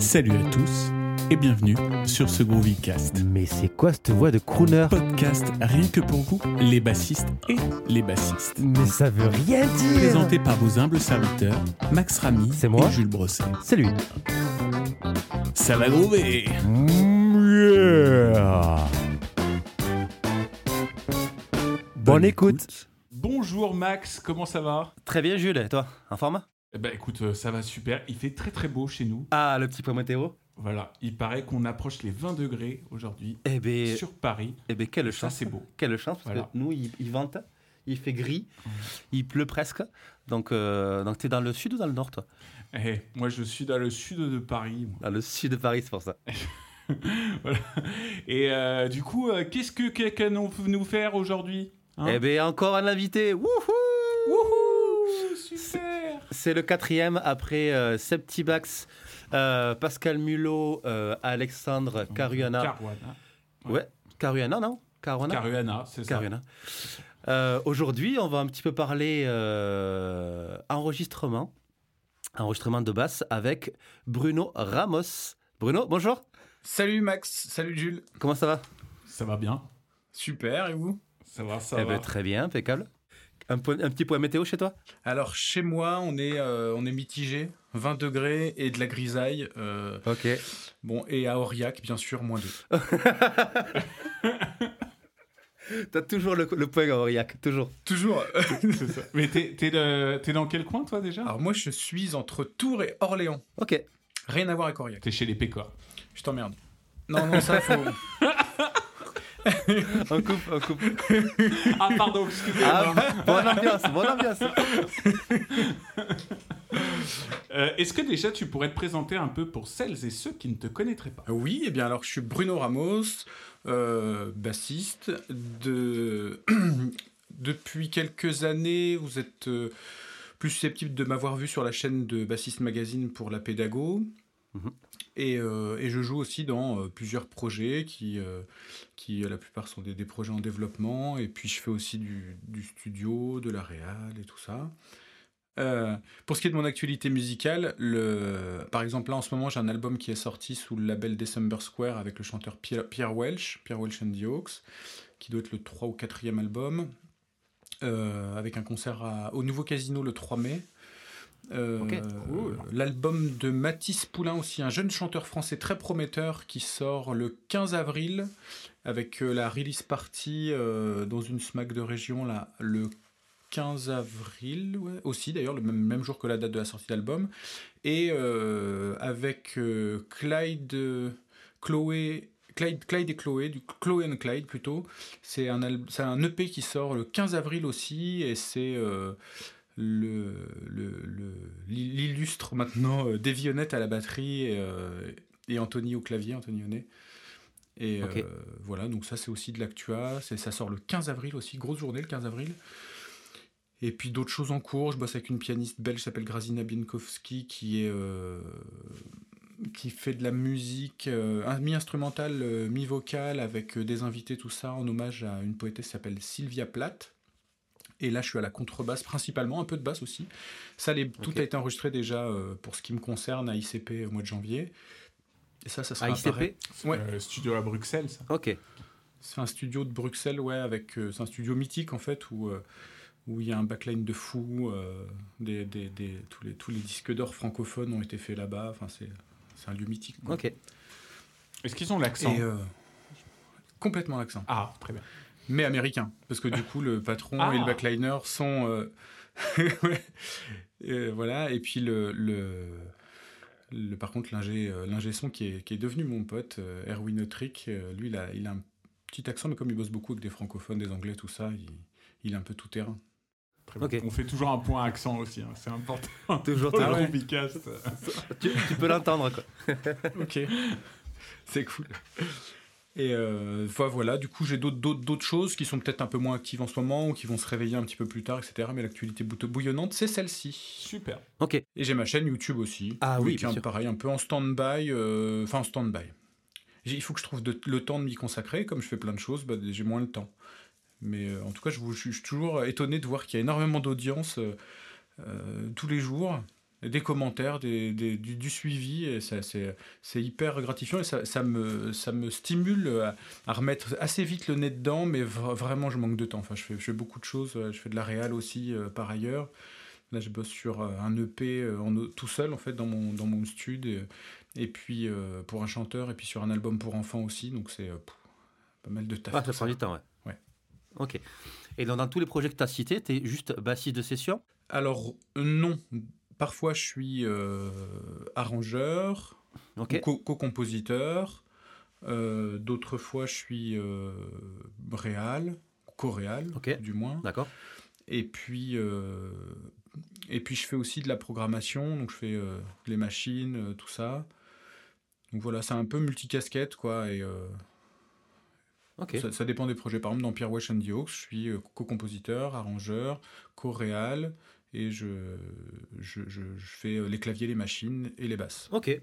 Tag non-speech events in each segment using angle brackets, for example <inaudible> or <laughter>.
Salut à tous et bienvenue sur ce Groovycast. Mais c'est quoi cette voix de crooner? Podcast rien que pour vous, les bassistes et les bassistes. Mais ça veut rien dire Présenté par vos humbles serviteurs, Max Ramy C'est moi et Jules Brosset. C'est lui. Ça va groover Bonne écoute. Bonjour Max, comment ça va? Très bien Jules, et toi? En forme? Eh ben écoute, euh, ça va super. Il fait très très beau chez nous. Ah, le petit point météo Voilà, il paraît qu'on approche les 20 degrés aujourd'hui Eh ben, sur Paris. eh ben quelle Ça chance c'est beau. Quelle chance, parce Voilà. que nous, il, il vente, il fait gris, il pleut presque. Donc, euh, donc tu es dans le sud ou dans le nord, toi? Eh, moi je suis dans le sud de Paris. moi. Dans le sud de Paris, c'est pour ça. <laughs> Voilà. Et euh, du coup, euh, qu'est-ce que quelqu'un nous nous faire aujourd'hui hein? Eh ben, encore un invité Wouhou Wouhou Super C'est le quatrième après euh, Septibax, euh, Pascal Mulot, euh, Alexandre Caruana. Caruana. Ouais, Caruana, non? Caruana? Caruana, c'est ça. Caruana. Euh, Aujourd'hui, on va un petit peu parler euh, enregistrement, enregistrement de basse avec Bruno Ramos. Bruno, bonjour. Salut Max, salut Jules. Comment ça va? Ça va bien Super, et vous? Ça va, ça Eh va. ben, Très bien, impeccable. Un, point- un petit point météo chez toi? Alors chez moi, on est, euh, on est mitigé, 20 degrés et de la grisaille. euh, Ok. bon, et à Aurillac, bien sûr, moins 2. <laughs> <laughs> T'as toujours le, le point à Aurillac, toujours. Toujours. <laughs> Ça. Mais t'es t'es de- t'es dans quel coin, toi, déjà? Alors moi, je suis entre Tours et Orléans. Ok. Rien à voir avec Aurillac. T'es chez les Pécores. Je t'emmerde. Non, non, ça, faut... <laughs> On coupe, on coupe. Ah, pardon, excusez-moi. Ah, bonne ambiance, bonne ambiance. <laughs> Euh, Est-ce que déjà tu pourrais te présenter un peu pour celles et ceux qui ne te connaîtraient pas? Oui, et bien alors, je suis Bruno Ramos, euh, bassiste. De... <clears throat> Depuis quelques années, vous êtes euh, plus susceptible de m'avoir vu sur la chaîne de Bassiste Magazine pour la pédago. Mhm. Et, euh, et je joue aussi dans euh, plusieurs projets qui, euh, qui euh, la plupart sont des, projets en développement. Et puis je fais aussi du, studio, de la réal et tout ça. Pour ce qui est de mon actualité musicale, le... par exemple là en ce moment j'ai un album qui est sorti sous le label December Square avec le chanteur Pierre, Pierre Welch, Pierre Welch and the Hawks, qui doit être le 3 ou 4e album, avec un concert au Nouveau Casino le 3 mai. Euh, cool. L'album de Mathis Poulain aussi, un jeune chanteur français très prometteur qui sort le 15 avril avec euh, la release party euh, dans une smack de région là, le 15 avril ouais, aussi d'ailleurs le même, même jour que la date de la sortie d'album et euh, avec Clyde Chloé Clyde, Clyde et Chloé, du Chloé and Clyde plutôt. C'est un, al- c'est un EP qui sort le 15 avril aussi et c'est le, le, le- l'illustre maintenant euh, Davy Honnête à la batterie et, euh, et Anthony au clavier, Anthony Honnet. Et euh, voilà, donc ça c'est aussi de l'actua. Ça sort le 15 avril aussi, grosse journée le 15 avril. Et puis d'autres choses en cours. Je bosse avec une pianiste belge qui s'appelle Grazina Bienkowski qui est euh, qui fait de la musique euh, mi-instrumentale, euh, mi-vocale avec euh, des invités, tout ça, en hommage à une poétesse qui s'appelle Sylvia Plath. Et là, je suis à la contrebasse principalement, un peu de basse aussi. Ça, les- tout a été enregistré déjà euh, pour ce qui me concerne à ICP au mois de janvier. Et ça, ça sera À. ICP Ouais. Euh, Studio à Bruxelles, ça. Ok. C'est un studio de Bruxelles, ouais, avec euh, c'est un studio mythique en fait où euh, où il y a un backline de fou, euh, des, des- des- tous les tous les disques d'or francophones ont été faits là-bas. Enfin, c'est c'est un lieu mythique. quoi. Ok. Est-ce qu'ils ont l'accent? Et euh, complètement l'accent, Ah, très bien. Mais américain, parce que du coup le patron Ah. et le backliner sont euh. <laughs> Et voilà. Et puis le, le, le- par contre l'ingé euh, l'ingé son qui est, qui est devenu mon pote euh, Erwin Autric, euh, lui il a, il a un petit accent, mais comme il bosse beaucoup avec des francophones, des anglais, tout ça, il, il est un peu tout terrain. On fait toujours un point accent aussi, hein, c'est important. <laughs> Toujours, Ah ouais. Tu, tu peux l'entendre, quoi. <laughs> Ok, c'est cool. Et euh, vo- voilà, du coup, j'ai d'autres- choses qui sont peut-être un peu moins actives en ce moment ou qui vont se réveiller un petit peu plus tard, etc. Mais l'actualité bouillonnante, c'est celle-ci. Super. Ok. Et j'ai ma chaîne YouTube aussi. Ah oui, qui est bien un- sûr. pareil, un peu en stand-by. euh, Enfin, en stand-by. J'ai- Il faut que je trouve de- le temps de m'y consacrer. Comme je fais plein de choses, bah, j'ai moins le temps. Mais euh, en tout cas, je, vous- je suis toujours étonné de voir qu'il y a énormément d'audience euh, euh, tous les jours. Des commentaires, des, des- du, du suivi, c'est, hyper gratifiant et ça, ça me, ça me stimule à, à remettre assez vite le nez dedans, mais vra- vraiment je manque de temps. Enfin, je fais, je fais beaucoup de choses, euh, je fais de la réal aussi euh, par ailleurs. Là, je bosse sur euh, un EP en, tout seul en fait dans mon, dans mon studio, et, et puis euh, pour un chanteur, et puis sur un album pour enfants aussi, donc c'est pas mal de taf. Ah, ça prend du temps, ouais. Ouais. Ok. Et donc, dans tous les projets que tu as cités, tu es juste bassiste de session? Alors, non. Parfois, je suis euh, arrangeur, Ok. ou co- co-compositeur. Euh, D'autres fois, je suis euh, réal, co-réal, du moins. D'accord. Et puis, euh, et puis, je fais aussi de la programmation. Donc, je fais euh, les machines, euh, tout ça. Donc voilà, c'est un peu multicasquette, quoi. Et ça, ça dépend des projets. Par exemple, dans Pierre Wesh and the Hawks, je suis co-compositeur, arrangeur, co-réal, et je, je, je- je fais euh, les claviers, les machines et les basses. Ok.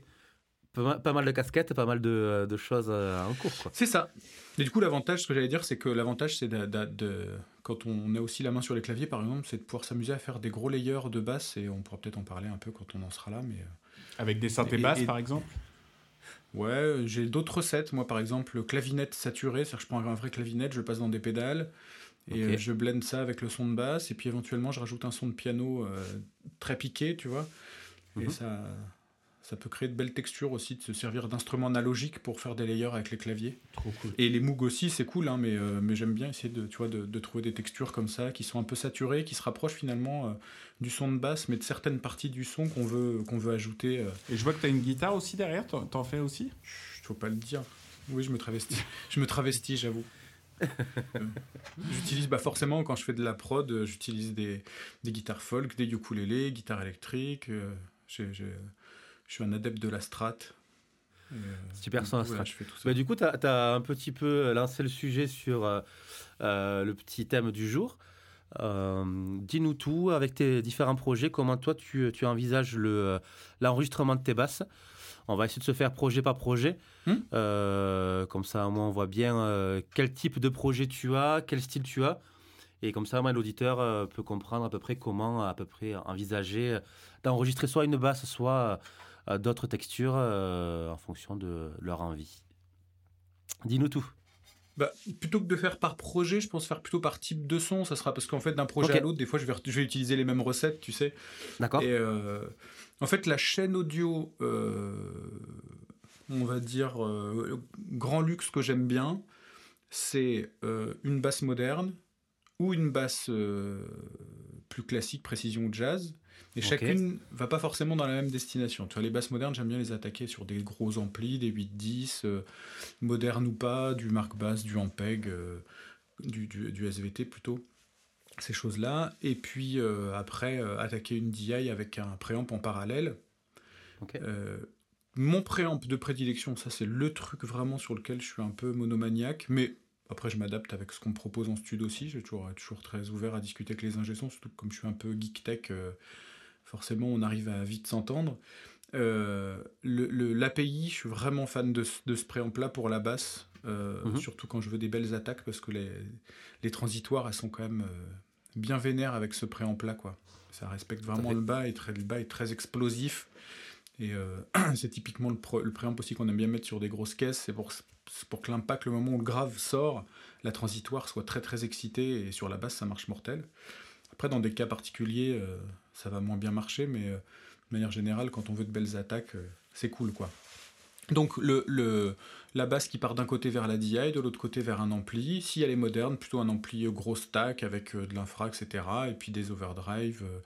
Pas mal, de casquettes, pas mal de, de choses euh, en cours. C'est ça. Et du coup, l'avantage, ce que j'allais dire, c'est que l'avantage, c'est de, de- de- quand on a aussi la main sur les claviers, par exemple, c'est de pouvoir s'amuser à faire des gros layers de basses, et on pourra peut-être en parler un peu quand on en sera là, mais... euh, Avec des synthés Et- basses, et- par exemple? Ouais, j'ai d'autres recettes. Moi, par exemple, le clavinette saturé, c'est-à-dire que je prends un vrai clavinette, je le passe dans des pédales et euh, je blende ça avec le son de basse. Et puis éventuellement, je rajoute un son de piano euh, très piqué, tu vois. Et Mhm. ça, ça peut créer de belles textures aussi, de se servir d'instruments analogiques pour faire des layers avec les claviers. Trop cool. Et les Moog aussi, c'est cool, hein, mais, euh, mais j'aime bien essayer de, tu vois, de, de trouver des textures comme ça, qui sont un peu saturées, qui se rapprochent finalement euh, du son de basse, mais de certaines parties du son qu'on veut, qu'on veut ajouter. euh, Et je vois que tu as une guitare aussi derrière, t'en t'en fais aussi? Chut, faut pas le dire. Oui, je me travestis. je me travestis, j'avoue. <laughs> J'utilise bah forcément quand je fais de la prod, euh, j'utilise des, des guitares folk, des ukulélés, guitares électriques. euh, je suis un adepte de la strat. Euh, Super la coup, voilà, strat. je fais tout ça. Bah, du coup, tu as, un petit peu lancé le sujet sur euh, le petit thème du jour. Dis-nous tout avec tes différents projets, comment toi tu, tu envisages le, l'enregistrement de tes basses? On va essayer de se faire projet par projet. Hmm. Euh, comme ça, au moins, on voit bien euh, quel type de projet tu as, quel style tu as. Et comme ça, l'auditeur euh, peut comprendre à peu près comment à peu près envisager d'enregistrer soit une basse, soit d'autres textures en fonction de leur envie. Dis-nous tout. Bah, plutôt que de faire par projet, je pense faire plutôt par type de son. Ça sera parce qu'en fait, d'un projet à l'autre, des fois, je vais, je vais utiliser les mêmes recettes, tu sais. D'accord Et euh, en fait, la chaîne audio, euh, on va dire, euh, grand luxe que j'aime bien, c'est euh, une basse moderne ou une basse plus classique, précision ou jazz. Et chacune va pas forcément dans la même destination. Tu vois, les basses modernes, j'aime bien les attaquer sur des gros amplis, des 8-10, euh, modernes ou pas, du Mark Bass, du Ampeg, euh, du, du, du SVT plutôt ces choses-là. Et puis euh, après, euh, attaquer une DI avec un préamp en parallèle. Euh, mon préamp de prédilection, ça c'est le truc vraiment sur lequel je suis un peu monomaniaque, mais après je m'adapte avec ce qu'on me propose en studio aussi. Je suis toujours, toujours très ouvert à discuter avec les ingé-sons, surtout que comme je suis un peu geek tech, forcément on arrive à vite s'entendre. Euh, le- le- L'API, je suis vraiment fan de, ce- de ce préamp-là pour la basse, euh, Mhm. surtout quand je veux des belles attaques, parce que les, les transitoires, elles sont quand même euh, bien vénères avec ce préamp-là, quoi. Ça respecte vraiment le bas, et très, le bas est très explosif. Et euh, <clears throat> c'est typiquement le, pro- le préamp aussi qu'on aime bien mettre sur des grosses caisses, c'est pour, pour que l'impact, le moment où le grave sort, la transitoire soit très très excitée, et sur la basse, ça marche mortel. Après, dans des cas particuliers, euh, ça va moins bien marcher, mais euh, de manière générale, quand on veut de belles attaques, c'est cool, quoi. Donc le, le- la basse qui part d'un côté vers la DI, de l'autre côté vers un ampli. Si elle est moderne, plutôt un ampli euh, gros stack avec euh, de l'infra, etc. Et puis des overdrive. euh,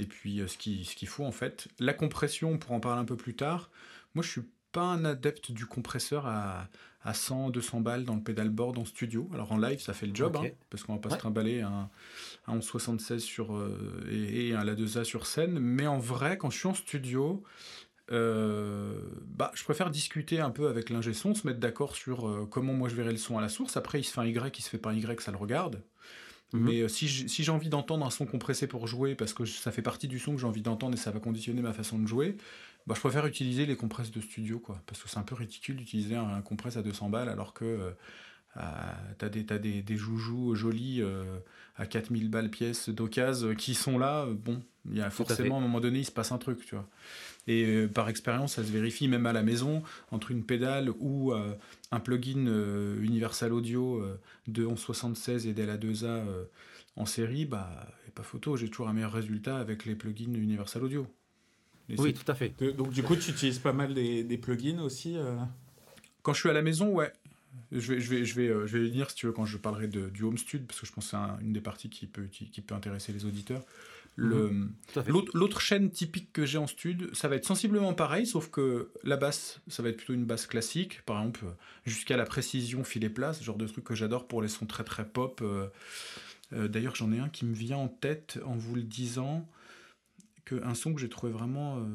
et puis ce qui- ce qu'il faut en fait. La compression, on pourra en parler un peu plus tard. Moi, je suis pas un adepte du compresseur à, à 100, 200 balles dans le pedalboard en studio. Alors en live, ça fait le job, hein, parce qu'on va pas Ouais. se trimballer un, un 1176 sur, euh, et, et un La 2A sur scène. Mais en vrai, quand je suis en studio, euh, bah, je préfère discuter un peu avec l'ingé son, se mettre d'accord sur euh, comment moi je verrai le son à la source. Après, il se fait un Y, il se fait pas un Y, ça le regarde. Mhm. Mais euh, si j'ai si envie d'entendre un son compressé pour jouer, parce que ça fait partie du son que j'ai envie d'entendre et ça va conditionner ma façon de jouer, bah, je préfère utiliser les compresses de studio, quoi. Parce que c'est un peu ridicule d'utiliser un, un compresse à 200 balles alors que t'as des, t'as des, des joujoux jolis à 4000 balles pièce d'occasion qui sont là. Bon, il y a forcément à, un moment donné, il se passe un truc, tu vois. Et par expérience, ça se vérifie même à la maison, entre une pédale ou un plugin Universal Audio de 1176 et DLA2A en série, bah, a pas photo, j'ai toujours un meilleur résultat avec les plugins Universal Audio. oui, tout à fait. Donc, du coup, tu utilises pas mal des, des plugins aussi Quand je suis à la maison, ouais. Je vais, je vais, je vais, euh, je vais venir si tu veux quand je parlerai de, du home stud parce que je pense que c'est une des parties qui peut, qui, peut intéresser les auditeurs. Mhm. L'autre chaîne typique que j'ai en stud, ça va être sensiblement pareil, sauf que la basse, ça va être plutôt une basse classique, par exemple jusqu'à la précision filet plat, ce genre de truc que j'adore pour les sons très très pop. Euh, euh, d'ailleurs, j'en ai un qui me vient en tête en vous le disant, que un son que j'ai trouvé vraiment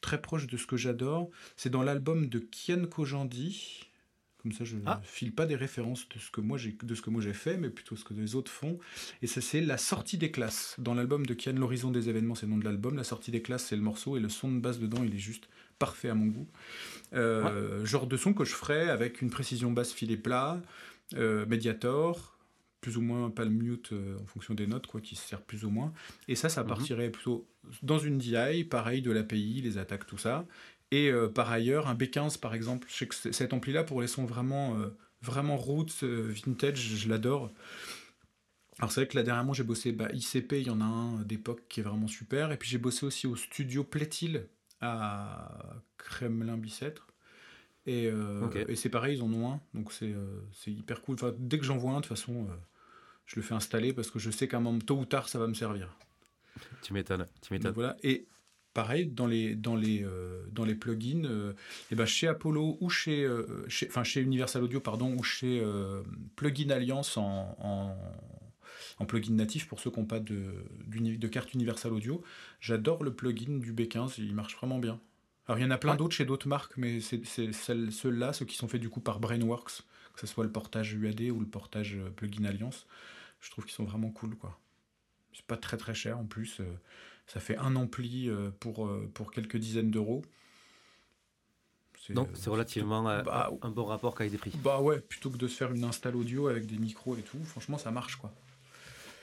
très proche de ce que j'adore, c'est dans l'album de Kian Kojandi. Comme ça, je ne ah. file pas des références de ce que moi j'ai de ce que moi j'ai fait, mais plutôt ce que les autres font. Et ça, c'est la sortie des classes. Dans l'album de Kian, l'horizon des événements, c'est le nom de l'album. La sortie des classes, c'est le morceau et le son de basse dedans, il est juste parfait à mon goût. Euh, genre de son que je ferais avec une précision basse filet plat, euh, Mediator, plus ou moins pas le mute euh, en fonction des notes, quoi, qui se sert plus ou moins. Et ça, ça mhm. partirait plutôt dans une DI, pareil, de l'API, les attaques, tout ça. Et euh, par ailleurs, un B15 par exemple, je sais que cet ampli-là, pour les sons vraiment, euh, vraiment roots, euh, vintage, je l'adore. Alors c'est vrai que là dernièrement j'ai bossé bah, ICP, il y en a un d'époque qui est vraiment super. Et puis j'ai bossé aussi au studio Plétil à Kremlin-Bicêtre. Et, et c'est pareil, ils en ont un, donc c'est hyper cool. Enfin, dès que j'en vois un, de toute façon, je le fais installer parce que je sais qu'à un moment, tôt ou tard, ça va me servir. Tu m'étonnes, tu m'étonnes. Voilà. Et pareil, dans les, dans les, euh, dans les plugins, et euh, eh ben chez Apollo ou chez, euh, chez, enfin chez Universal Audio, pardon, ou chez Plugin Alliance en, en, en, plugin natif pour ceux qui n'ont pas de, de carte Universal Audio, j'adore le plugin du B15, il marche vraiment bien. Alors il y en a plein d'autres chez d'autres marques, mais c'est ceux-là, ceux qui sont faits du coup par Brainworks, que ce soit le portage UAD ou le portage Plugin Alliance, je trouve qu'ils sont vraiment cool quoi. C'est pas très très cher en plus. Ça fait un ampli euh, pour, euh, pour quelques dizaines d'euros. Donc c'est relativement euh, bah, un bon rapport qualité-prix. Bah ouais, plutôt que de se faire une install audio avec des micros et tout, franchement ça marche quoi.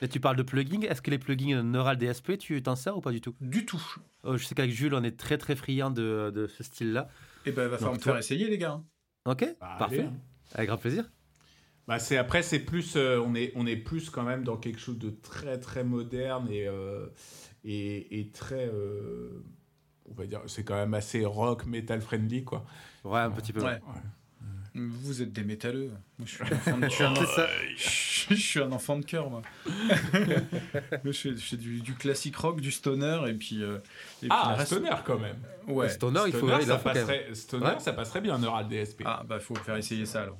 Et tu parles de plugins, est-ce que les plugins Neural DSP, tu t'en sers ou pas du tout? Du tout. je sais qu'avec Jules, on est très très friand de, de ce style-là. Et eh ben, va falloir me faire essayer, les gars. Ok, bah, parfait. Hein. Avec grand plaisir. Bah, c'est après, c'est plus, on est, on est plus quand même dans quelque chose de très très moderne et et, très. Euh, on va dire, c'est quand même assez rock, metal friendly, quoi. Ouais, un petit peu. Ouais. Vous êtes des métalleux. Moi, je suis un enfant de, <laughs> je suis un enfant de cœur, moi. <laughs> je fais, du, du, classique rock, du stoner, et puis. Euh, et ah, puis stoner quand même. Ouais. Stoner, il faut. Ça, passerait, stoner, ça passerait bien, Neural DSP. Ah, bah, faut faire essayer ça alors.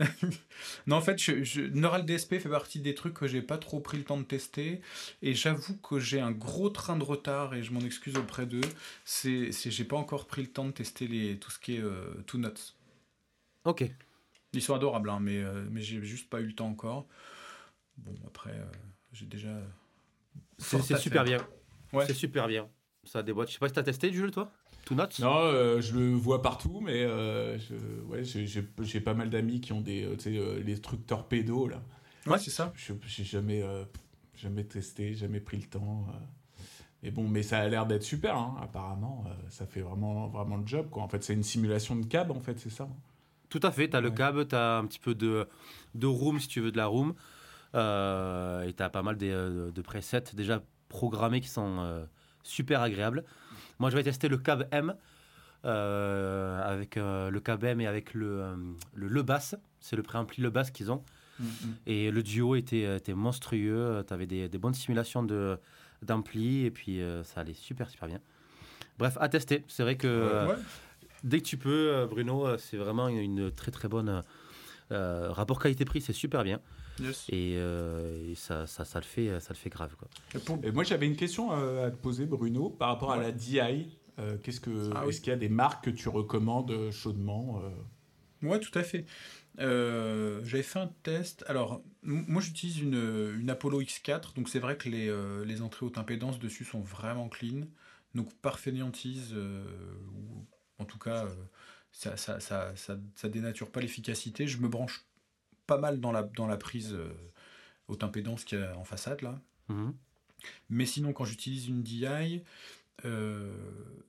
<laughs> non, en fait, je, Neural DSP fait partie des trucs que j'ai pas trop pris le temps de tester. Et j'avoue que j'ai un gros train de retard et je m'en excuse auprès d'eux. C'est, j'ai pas encore pris le temps de tester les, tout ce qui est euh, Two Nuts. Ok. Ils sont adorables, hein, mais, euh, mais j'ai juste pas eu le temps encore. Bon, après, euh, j'ai déjà. C'est, super bien. Ouais. C'est super bien. Ça déboîte. Je sais pas si t'as testé, Jules, toi? Non, euh, je le vois partout, mais euh, ouais, j'ai pas mal d'amis qui ont des, euh, les trucs torpedo là. Ouais, c'est ça. J'ai jamais, jamais testé, jamais pris le temps. Mais bon, mais ça a l'air d'être super, hein. apparemment. ça fait vraiment, vraiment le job, quoi. En fait, c'est une simulation de cab, en fait, c'est ça. Hein. Tout à fait. Tu as le cab, tu as un petit peu de, de room, si tu veux, de la room. et tu as pas mal de, de presets déjà programmés qui sont super agréables. Moi, je vais tester le cab M. Euh, avec euh, le cab M et avec le, euh, le, le bass. C'est le préampli le bass qu'ils ont. Mm, mm. Et le duo était, était monstrueux. Tu avais des, des, bonnes simulations d'ampli et puis ça allait super, super bien. Bref, à tester. C'est vrai que dès que tu peux, Bruno, c'est vraiment une très, très bonne. rapport qualité-prix, c'est super bien. Et, ça, ça, ça, le fait, ça le fait grave. Quoi. Et moi, j'avais une question à te poser, Bruno, par rapport à la DI. qu'est-ce que, ah Est-ce qu'il y a des marques que tu recommandes chaudement Oui, tout à fait. j'avais fait un test. Alors, moi, j'utilise une, une, Apollo X4. Donc, c'est vrai que les, les, entrées haute impédance dessus sont vraiment clean. Donc, par fainéantise, ou en tout cas, ça, ça, ça, ça, dénature pas l'efficacité. Je me branche pas mal dans la, dans la prise euh, haute impédance qu'il y a en façade là. Mhm. Mais sinon, quand j'utilise une DI, euh,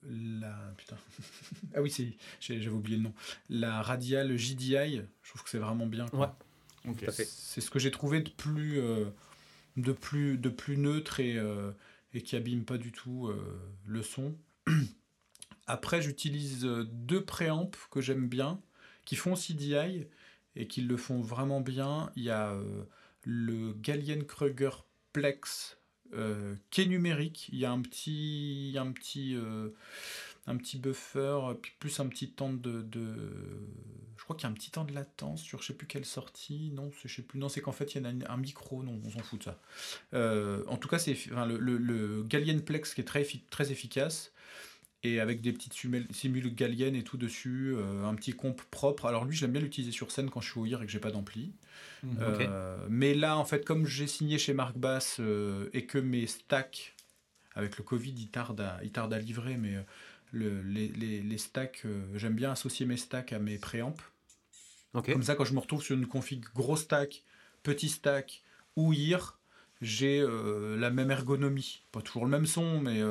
la putain. <laughs> ah oui, c'est j'avais oublié le nom. La radiale JDI, je trouve que c'est vraiment bien. quoi. Fait. C'est ce que j'ai trouvé de plus, euh, de plus, de plus neutre et, euh, et qui abîme pas du tout euh, le son. <clears throat> Après, j'utilise deux préamps que j'aime bien, qui font CDI et qui le font vraiment bien. Il y a euh, le Galien-Kruger Plex euh, qui est numérique. Il y a un petit, un petit, euh, un petit buffer, puis plus un petit temps de, de- je crois qu'il y a un petit temps de latence sur je sais plus quelle sortie. Non, je sais plus. Non, c'est qu'en fait il y a un, micro. Non, on s'en fout de ça. Euh, en tout cas, c'est le, le Galien Plex qui est très, effi- très efficace et avec des petites simul- simules Galien et tout dessus, euh, un petit comp propre. Alors lui, j'aime bien l'utiliser sur scène quand je suis au IR et que j'ai pas d'ampli. Mhm. Euh, mais là, en fait, comme j'ai signé chez Marc Bass euh, et que mes stacks, avec le Covid, ils tardent à, ils tardent à livrer, mais le- les, les- les stacks, j'aime bien associer mes stacks à mes préamps. Ok. Comme ça, quand je me retrouve sur une config gros stack, petit stack ou IR, j'ai la même ergonomie. Pas toujours le même son, mais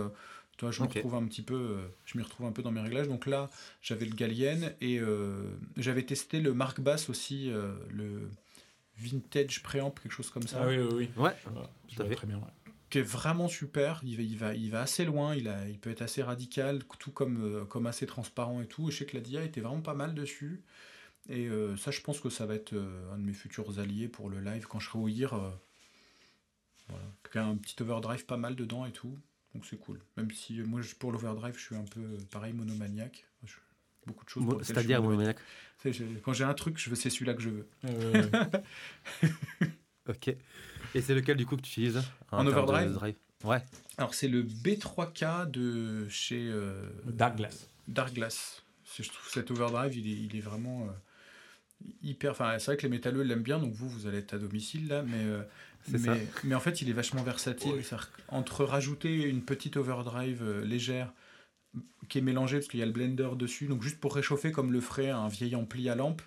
toi, je me retrouve un petit peu, euh, je m'y retrouve un peu dans mes réglages. Donc là, j'avais le Galien et euh, j'avais testé le Mark Bass aussi, euh, le Vintage Preamp, quelque chose comme ça, Ah oui, oui, oui. Ouais. Voilà, je Tout très bien. ouais. qui est vraiment super. Il va, il va, il va assez loin, il, a, il peut être assez radical, tout comme, euh, comme assez transparent et tout. Et je sais que la DIA était vraiment pas mal dessus. Et euh, ça, je pense que ça va être euh, un de mes futurs alliés pour le live quand je serai au IR. euh, voilà. Il y a un petit overdrive pas mal dedans et tout. Donc c'est cool. Même si euh, moi, je- pour l'overdrive, je suis un peu euh, pareil, monomaniaque. Je- beaucoup de choses. Mo- C'est-à-dire, monomaniaque. Quand j'ai un truc, je veux, c'est celui-là que je veux. Euh, <laughs> Ok. Et c'est lequel du coup que tu utilises En overdrive drive Ouais. Alors c'est le B3K de chez euh, Dark Glass. Je trouve cet overdrive, il est, il est vraiment euh, hyper. Enfin, c'est vrai que les métalleux l'aiment bien, donc vous, vous allez être à domicile là, mais, euh, C'est ça. mais, en fait, il est vachement versatile. Entre rajouter une petite overdrive euh, légère qui est mélangée parce qu'il y a le blender dessus, donc juste pour réchauffer comme le ferait un vieil ampli à lampe.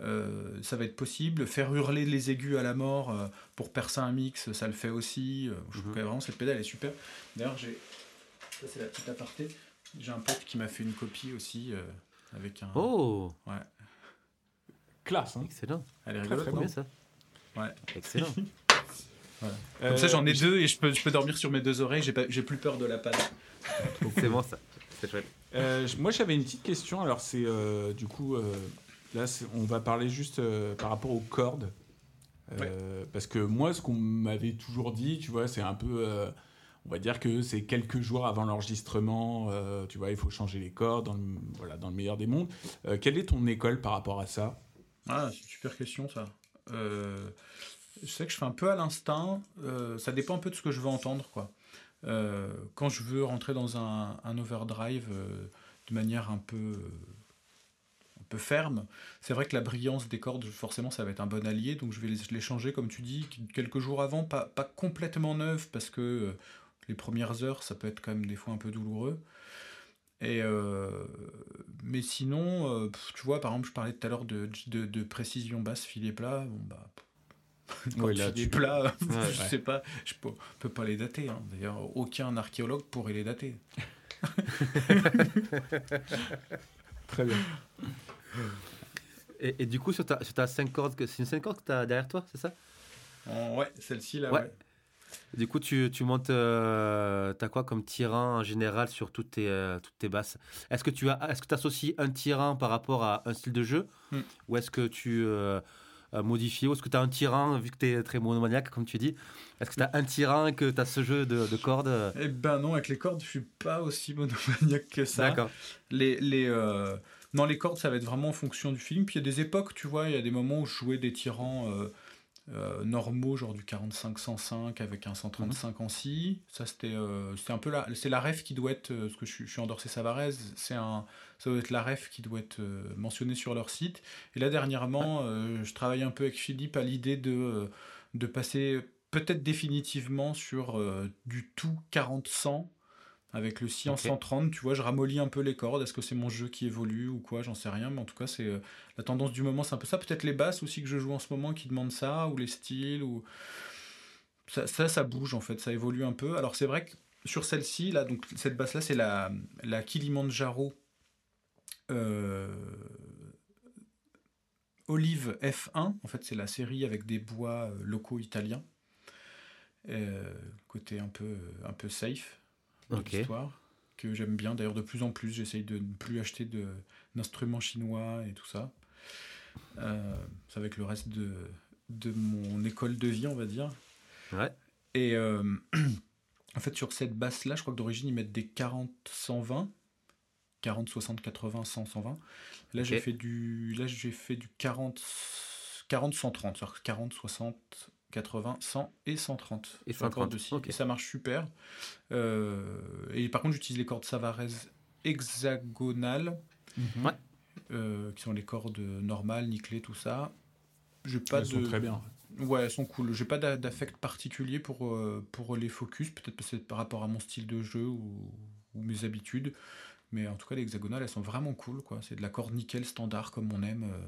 euh, ça va être possible. Faire hurler les aigus à la mort euh, pour percer un mix, ça le fait aussi. Euh, Je trouve que vraiment cette pédale est super. D'ailleurs, j'ai. Ça, c'est la petite aparté. J'ai un pote qui m'a fait une copie aussi euh, avec un. Oh Ouais. Classe, hein. Excellent. Elle est Très, rigolote. très bien ça. Ouais. Excellent. <laughs> Comme ça, Euh, j'en ai deux et je peux, je peux dormir sur mes deux oreilles. J'ai, pas, j'ai plus peur de la panne. c'est bon ça. C'est chouette. Euh, moi, j'avais une petite question. Alors, c'est euh, du coup, euh, là, on va parler juste euh, par rapport aux cordes. Euh, Parce que moi, ce qu'on m'avait toujours dit, tu vois, c'est un peu. euh, on va dire que c'est quelques jours avant l'enregistrement, euh, tu vois, il faut changer les cordes, dans le, voilà, dans le meilleur des mondes. Euh, quelle est ton école par rapport à ça? Ah, c'est une super question ça. Je sais que je fais un peu à l'instinct. euh, ça dépend un peu de ce que je veux entendre. quoi. Euh, quand je veux rentrer dans un, overdrive euh, de manière un peu, un peu ferme, c'est vrai que la brillance des cordes, forcément, ça va être un bon allié. Donc je vais les, changer, comme tu dis, quelques jours avant, pas, pas complètement neuves, parce que les premières heures, ça peut être quand même des fois un peu douloureux. Et mais sinon, tu vois, par exemple, je parlais tout à l'heure de, de, de précision basse, filet plat. Bon, bah, <laughs> quand Ouais, là, tu- plat, <laughs> je Ouais. sais pas, je peux, peux pas les dater. hein. D'ailleurs, aucun archéologue pourrait les dater. <laughs> Très bien. Et, et du coup, sur ta, sur ta 5 cordes, c'est une 5 cordes que tu as derrière toi, c'est ça? En- ouais, celle-ci là. Ouais. Du coup, tu, tu montes. Euh, tu as quoi comme tirant en général sur toutes tes, euh, toutes tes basses? Est-ce que tu as, est-ce que associes un tirant par rapport à un style de jeu? Hmm. Ou est-ce que tu euh, modifies Ou est-ce que tu as un tirant, vu que tu es très monomaniaque, comme tu dis Est-ce que tu as un tirant et que tu as ce jeu de, de cordes euh, Eh ben non, avec les cordes, je suis pas aussi monomaniaque que ça. D'accord. Les, les, euh, Non, les cordes, ça va être vraiment en fonction du film. Puis il y a des époques, tu vois, il y a des moments où je jouais des tirants euh, euh, normaux, genre du 45-105 avec un 135 en si. Ça, c'était euh, c'était un peu la, c'est la ref qui doit être, euh, parce que je, suis- je suis endorser Savarez, c'est un, ça doit être la ref qui doit être euh, mentionnée sur leur site. Et là, dernièrement, je travaille un peu avec Philippe à l'idée de, de passer peut-être définitivement sur du tout 40-100 Avec le si en Ok. 130, tu vois, je ramollis un peu les cordes. Est-ce que c'est mon jeu qui évolue ou quoi? J'en sais rien. Mais en tout cas, c'est euh, la tendance du moment, c'est un peu ça. Peut-être les basses aussi que je joue en ce moment qui demandent ça, ou les styles, ou ça, ça, ça bouge en fait, ça évolue un peu. Alors c'est vrai que sur celle-ci, là, donc cette basse-là, c'est la, la Kilimanjaro euh, Olive F1. En fait, c'est la série avec des bois euh, locaux italiens. Euh, côté un peu, un peu safe de Ok. l'histoire, que j'aime bien. D'ailleurs, de plus en plus, j'essaye de ne plus acheter de- d'instruments chinois et tout ça. Euh, c'est avec le reste de, de mon école de vie, on va dire. Ouais. Et euh, <clears throat> en fait, sur cette basse-là, je crois que d'origine, ils mettent des 40-120. 40, 60, 80, 100, 120. Là, j'ai fait du, là, j'ai fait du 40, 40, 130. C'est-à-dire 40, 60, 80, 100 et 130. Et sur la corde 130, de scie. ok. Et ça marche super. Euh, et par contre, j'utilise les cordes Savarez hexagonales, Ouais. euh, qui sont les cordes normales, nickelées, tout ça. J'ai pas Elles sont de... très bien. Ouais, elles sont cool. J'ai pas d'a- d'affect particulier pour, euh, pour les focus, peut-être parce que c'est par rapport à mon style de jeu ou, ou mes habitudes. Mais en tout cas, les hexagonales, elles sont vraiment cool. quoi. C'est de la corde nickel standard comme on aime, euh,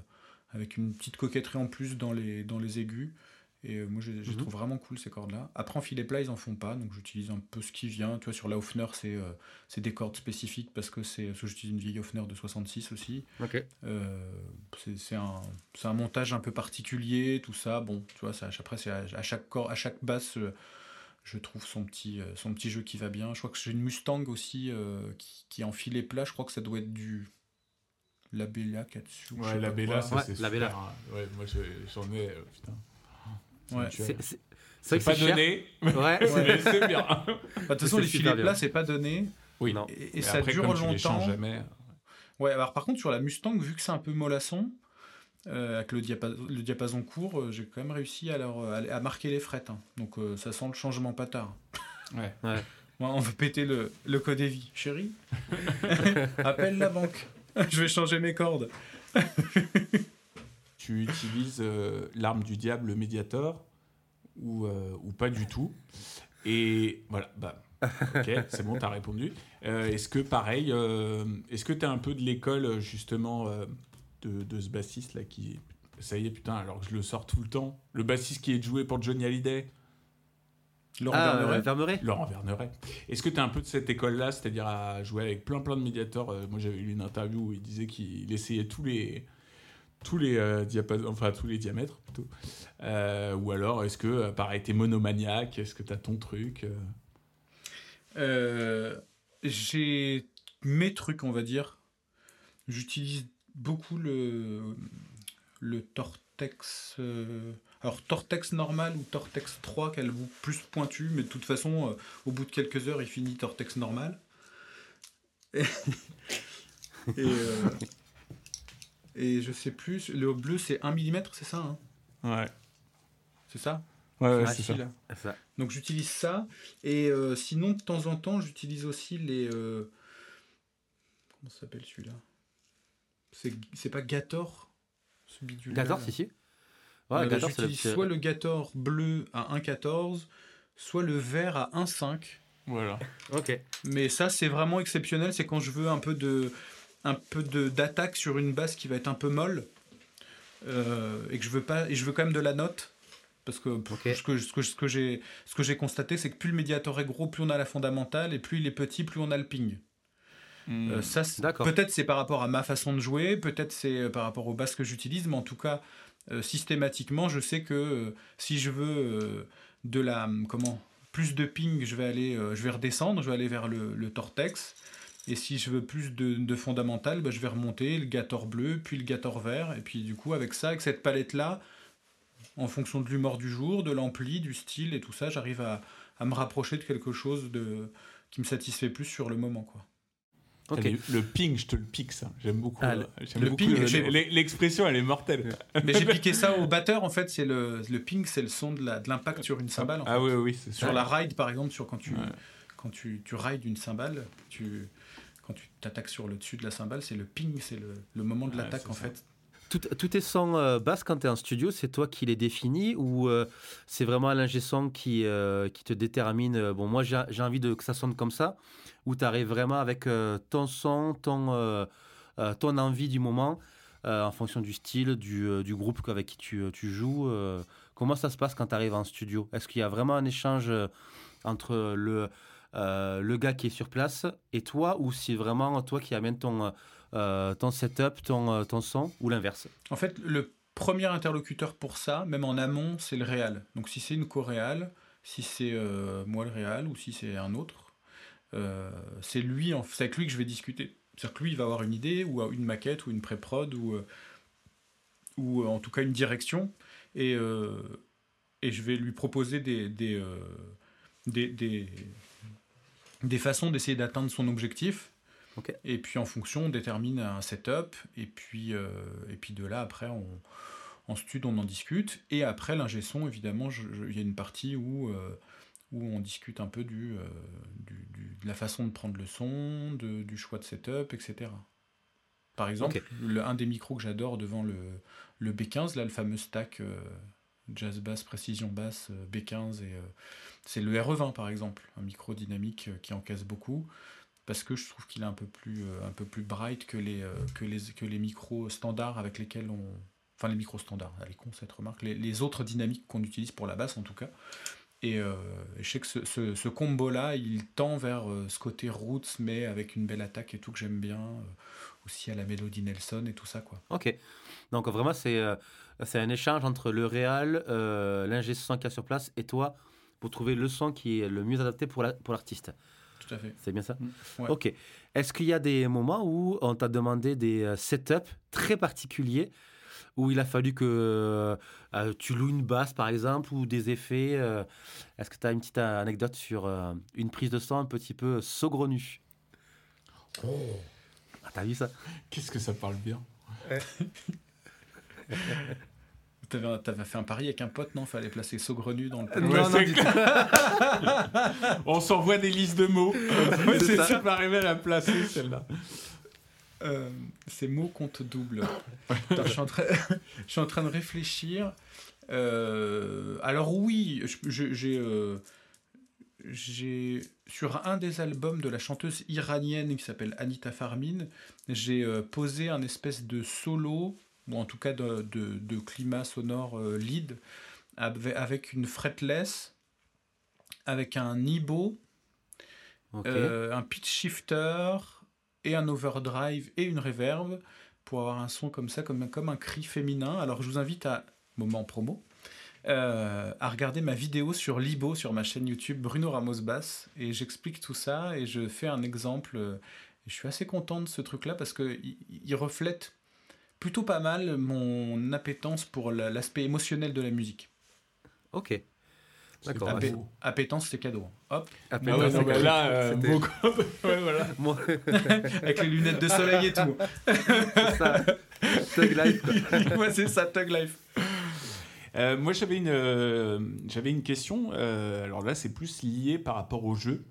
avec une petite coquetterie en plus dans les, dans les aigus. Et euh, moi, je je les Mhm. trouve vraiment cool ces cordes-là. Après, en filet plat, ils en font pas, donc j'utilise un peu ce qui vient. Tu vois, sur la Hofner, c'est euh, c'est des cordes spécifiques parce que, c'est- parce que j'utilise une vieille Hofner de 66 aussi. Ok. Euh, c'est c'est un, c'est un montage un peu particulier, tout ça. Bon, tu vois, ça, après, c'est à, à chaque corps, à chaque basse, euh, je trouve son petit, son petit jeu qui va bien. Je crois que j'ai une Mustang aussi euh, qui, qui est en filet plat. Je crois que ça doit être du la Bella Katsu. Ouais, la Bella, ça Ouais, c'est la super. Bella. Ouais, moi je- j'en ai. euh, putain. Ouais. C'est pas cher. donné, Ouais. <laughs> mais c'est bien. Bah, De toute façon, les filets plats, c'est pas donné. Oui. Non. Et, ça après, dure comme tu les changes longtemps. jamais. Ouais, alors par contre, sur la Mustang, vu que c'est un peu mollasson, euh, avec le, diapason, le diapason court, euh, j'ai quand même réussi à, leur, à, à marquer les frettes. hein. Donc euh, ça sent le changement pas tard. Ouais. <laughs> On veut péter le, le code EVI. Chérie, <laughs> appelle la banque. Je vais changer mes cordes. Tu utilises euh, l'arme du diable, le Mediator, ou, euh, ou pas du tout. Et voilà, bah, ok, c'est bon, t'as répondu. Euh, est-ce que pareil, euh, est-ce que t'es un peu de l'école justement euh, de, de ce bassiste là qui, ça y est putain, alors que je le sors tout le temps, le bassiste qui est joué pour Johnny Hallyday, Laurent Ah, Verneret. Vermeret Laurent Verneret. Est-ce que t'es un peu de cette école-là, c'est-à-dire à jouer avec plein plein de médiateurs Moi j'avais lu une interview où il disait qu'il essayait tous les tous les euh, enfin tous les diamètres plutôt. Euh, ou alors est-ce que euh, pareil t'es monomaniaque Est-ce que t'as ton truc euh Euh, j'ai mes trucs, on va dire. J'utilise beaucoup le, le Tortex. euh, alors, Tortex normal ou Tortex 3, qui a le bout plus pointu, mais de toute façon, euh, au bout de quelques heures, il finit Tortex normal. Et, <laughs> et, euh, et je sais plus, le bleu c'est 1 mm, c'est ça hein? Ouais. C'est ça? Ouais, ouais, c'est ça. Donc j'utilise ça. Et euh, sinon, de temps en temps, j'utilise aussi les. euh, Comment ça s'appelle celui-là? C'est c'est pas Gator Ce bidule. Gator, si, si. Ouais, bah, Gator, le j'utilise soit le Gator bleu à 1,14, soit le vert à 1,5. Voilà. Ok. Mais ça, c'est vraiment exceptionnel. C'est quand je veux un peu de un peu de d'attaque sur une basse qui va être un peu molle euh, et que je veux pas et je veux quand même de la note parce que Ok. ce que ce que, ce que j'ai ce que j'ai constaté c'est que plus le médiator est gros plus on a la fondamentale et plus il est petit plus on a le ping. Euh, ça D'accord. peut-être c'est par rapport à ma façon de jouer peut-être c'est euh, par rapport aux basses que j'utilise mais en tout cas euh, systématiquement je sais que euh, si je veux euh, de la comment plus de ping je vais aller euh, je vais redescendre je vais aller vers le, le tortex et si je veux plus de, de fondamental bah, je vais remonter le gator bleu puis le gator vert et puis du coup avec ça avec cette palette là en fonction de l'humeur du jour de l'ampli du style et tout ça j'arrive à, à me rapprocher de quelque chose de qui me satisfait plus sur le moment quoi Ok. Allez, Le ping, je te le pique ça. J'aime beaucoup. Ah, euh, le- j'aime le beaucoup ping, le- j'ai- l'e- L'expression, elle est mortelle. <laughs> mais j'ai piqué ça au batteur en fait c'est le, le ping c'est le son de la- de l'impact sur une cymbale en Ah oui, oui, c'est Sur la ride, par exemple, sur quand tu, Ouais. quand tu, tu rides une cymbale, tu, quand tu t'attaques sur le dessus de la cymbale, c'est le ping, c'est le, le moment de Ouais, l'attaque en ça. fait. Tout, tes sons euh, basses, quand tu es en studio, c'est toi qui les définis ou euh, c'est vraiment l'ingé son qui, euh, qui te détermine Bon, moi, j'ai envie de, que ça sonne comme ça, ou tu arrives vraiment avec ton son, ton, ton envie du moment, en fonction du style, du, du groupe avec qui tu, tu joues. comment ça se passe quand tu arrives en studio? Est-ce qu'il y a vraiment un échange entre le, le gars qui est sur place et toi, ou c'est vraiment toi qui amène ton euh, ton setup, ton, euh, ton son, ou l'inverse? En fait, le premier interlocuteur pour ça, même en amont, c'est le réal. Donc si c'est une co-réal, si c'est euh, moi le réal, ou si c'est un autre, c'est lui, c'est avec lui que je vais discuter. C'est-à-dire que lui, il va avoir une idée, ou une maquette, ou une pré-prod, ou, ou en tout cas une direction, et, et je vais lui proposer des, des, des façons d'essayer d'atteindre son objectif et puis en fonction, on détermine un setup. Et puis, euh, et puis de là, après, on, en studio, on en discute. Et après, l'ingé son, évidemment, il y a une partie où, euh, où on discute un peu du, euh, du, de la façon de prendre le son, de, du choix de setup, etc. Par exemple, le, un des micros que j'adore devant le, le B15, là, le fameux stack jazz bass, précision basse, B15, et c'est le RE20 par exemple, un micro dynamique qui encaisse beaucoup parce que je trouve qu'il est un peu plus, euh, un peu plus bright que les, euh, micros standards avec lesquels on. Enfin, les micros standards, elle est con cette remarque. Les autres dynamiques qu'on utilise pour la basse en tout cas. Et, euh, je sais que ce, ce, combo-là, il tend vers ce côté roots, mais avec une belle attaque et tout que j'aime bien. aussi à la mélodie Nelson et tout ça. quoi. Ok. Donc vraiment, c'est c'est un échange entre le réal, l'ingé son qui a sur place et toi pour trouver le son qui est le mieux adapté pour l'artiste. La, pour c'est bien ça mm. Ok. Est-ce qu'il y a des moments où on t'a demandé des euh, setups très particuliers où il a fallu que euh, euh, tu loues une basse, par exemple, ou des effets Est-ce que tu as une petite anecdote sur une prise de son un petit peu saugrenue? Oh. Ah, T'as vu ça? Qu'est-ce que ça parle bien? <laughs> T'avais fait un pari avec un pote, non? Fallait placer saugrenu dans le <laughs> On s'envoie des listes de mots. <laughs> c'est ça. ça m'arrivait à la placer, celle-là. Euh, ces mots comptent double. <laughs> je, suis en train... <laughs> je, suis en train de réfléchir. Euh, alors oui, j'ai... Euh, j'ai sur un des albums de la chanteuse iranienne qui s'appelle Anita Farmin, j'ai posé un espèce de solo ou en tout cas de, de, climat sonore lead, avec une fretless, avec un Nibo, un pitch shifter et un overdrive et une reverb pour avoir un son comme ça, comme, un cri féminin. Alors je vous invite à, moment promo, euh, à regarder ma vidéo sur Libo sur ma chaîne YouTube Bruno Ramos Bass et j'explique tout ça et je fais un exemple. je suis assez content de ce truc-là parce qu'il il reflète plutôt pas mal mon appétence pour l'aspect émotionnel de la musique. Ok. D'accord. Appétence, c'est cadeau. Hop. Appétence, ouais, là, euh, <laughs> ouais, voilà. <laughs> <laughs> Avec les lunettes de soleil et tout. c'est ça. Tug Life. ouais, c'est ça, Tug Life. Euh, moi, j'avais une, euh, j'avais une question. Alors là, c'est plus lié par rapport au jeu.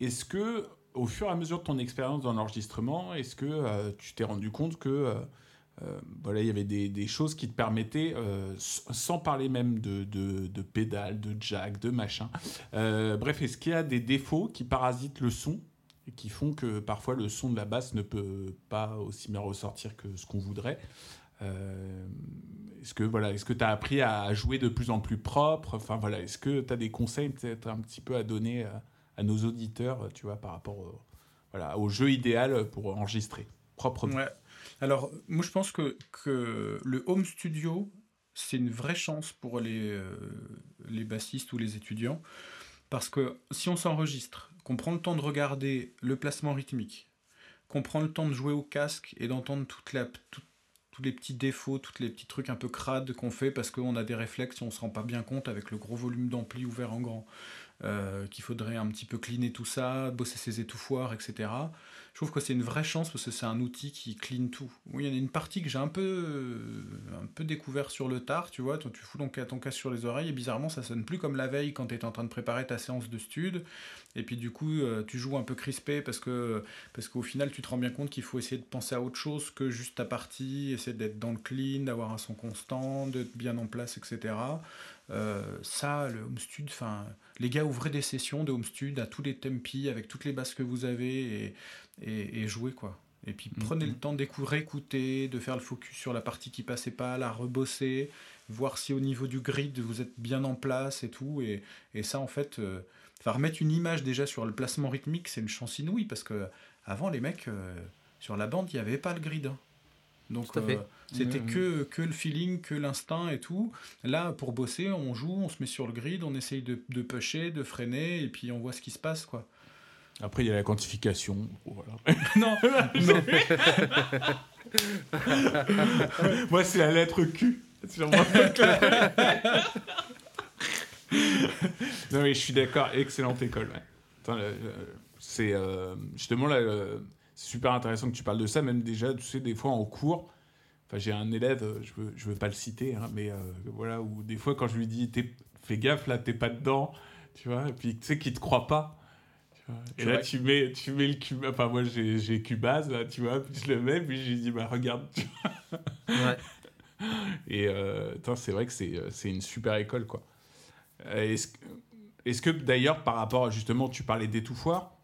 Est-ce que, au fur et à mesure de ton expérience dans l'enregistrement, est-ce que tu t'es rendu compte que euh, voilà, il y avait des, choses qui te permettaient, euh, sans parler même de, de, pédales, de jack, de machin. Euh, bref, est-ce qu'il y a des défauts qui parasitent le son et qui font que parfois le son de la basse ne peut pas aussi bien ressortir que ce qu'on voudrait? Est-ce que voilà, est-ce que tu as appris à jouer de plus en plus propre? Enfin voilà, est-ce que tu as des conseils peut-être un petit peu à donner à, nos auditeurs, tu vois, par rapport au, voilà, au jeu idéal pour enregistrer proprement? Alors, moi, je pense que, le home studio, c'est une vraie chance pour les, euh, les bassistes ou les étudiants. Parce que si on s'enregistre, qu'on prend le temps de regarder le placement rythmique, qu'on prend le temps de jouer au casque et d'entendre tous les petits défauts, tous les petits trucs un peu crades qu'on fait parce qu'on a des réflexes et on se rend pas bien compte avec le gros volume d'ampli ouvert en grand, euh, qu'il faudrait un petit peu cleaner tout ça, bosser ses étouffoirs, etc trouve que c'est une vraie chance parce que c'est un outil qui clean tout. Oui, il y en a une partie que j'ai un peu, un peu découvert sur le tard, tu vois. Toi, tu fous ton, ton casque sur les oreilles et bizarrement, ça sonne plus comme la veille quand tu es en train de préparer ta séance de stud. Et puis, du coup, tu joues un peu crispé parce que parce qu'au final, tu te rends bien compte qu'il faut essayer de penser à autre chose que juste ta partie, essayer d'être dans le clean, d'avoir un son constant, d'être bien en place, etc. Euh, ça, le home stud, enfin, les gars, ouvrez des sessions de home stud à tous les tempi avec toutes les basses que vous avez et, et, jouez quoi. Et puis prenez le temps d'écouter, écouter, de faire le focus sur la partie qui passait pas, la rebosser, voir si au niveau du grid vous êtes bien en place et tout. Et, et ça, en fait, euh, remettre une image déjà sur le placement rythmique, c'est une chance inouïe parce que avant les mecs euh, sur la bande, il n'y avait pas le grid. Hein. Donc euh, c'était que, que le feeling, que l'instinct et tout. Là, pour bosser, on joue, on se met sur le grid, on essaye de, de pusher, de freiner, et puis on voit ce qui se passe, quoi. Après, il y a la quantification. Voilà. <laughs> non, non. Moi, c'est la lettre Q. non, mais je suis d'accord, excellente école. c'est euh, justement là, c'est super intéressant que tu parles de ça, même déjà, tu sais, des fois en cours. Enfin, j'ai un élève, euh, je veux, je veux pas le citer, hein, mais euh, voilà, où des fois, quand je lui dis, fais gaffe, là, t'es pas dedans, tu vois, et puis tu sais qu'il te croit pas. Et là, tu mets, tu mets le cube, enfin, moi, j'ai Cubase, là, tu vois, puis je le mets, puis je lui dis, bah, regarde, tu vois. Ouais. <laughs> Et euh, c'est vrai que c'est une super école, quoi. Est-ce est que, d'ailleurs, par rapport, justement, tu parlais d'étouffoir,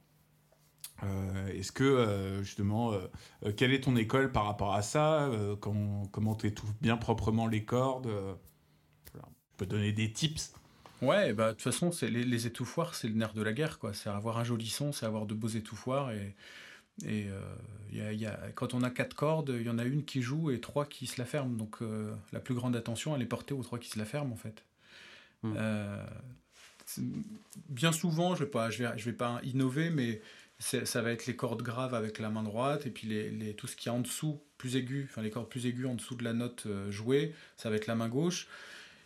euh, est-ce que euh, justement, euh, quelle est ton école par rapport à ça Comment tu étouffes bien proprement les cordes voilà. Tu peux donner des tips Ouais, bah de toute façon, c'est les, les, étouffoirs, c'est le nerf de la guerre, quoi. C'est avoir un joli son, c'est avoir de beaux étouffoirs et et y a, quand on a quatre cordes, il y en a une qui joue et trois qui se la ferment. Donc la plus grande attention, elle est portée aux trois qui se la ferment en fait. Hmm. bien souvent, je vais pas, je vais, je vais pas innover, mais ça va être les cordes graves avec la main droite, et puis les, tout ce qui est en dessous, plus aigu, enfin les cordes plus aiguës en dessous de la note euh, jouée, ça va être la main gauche.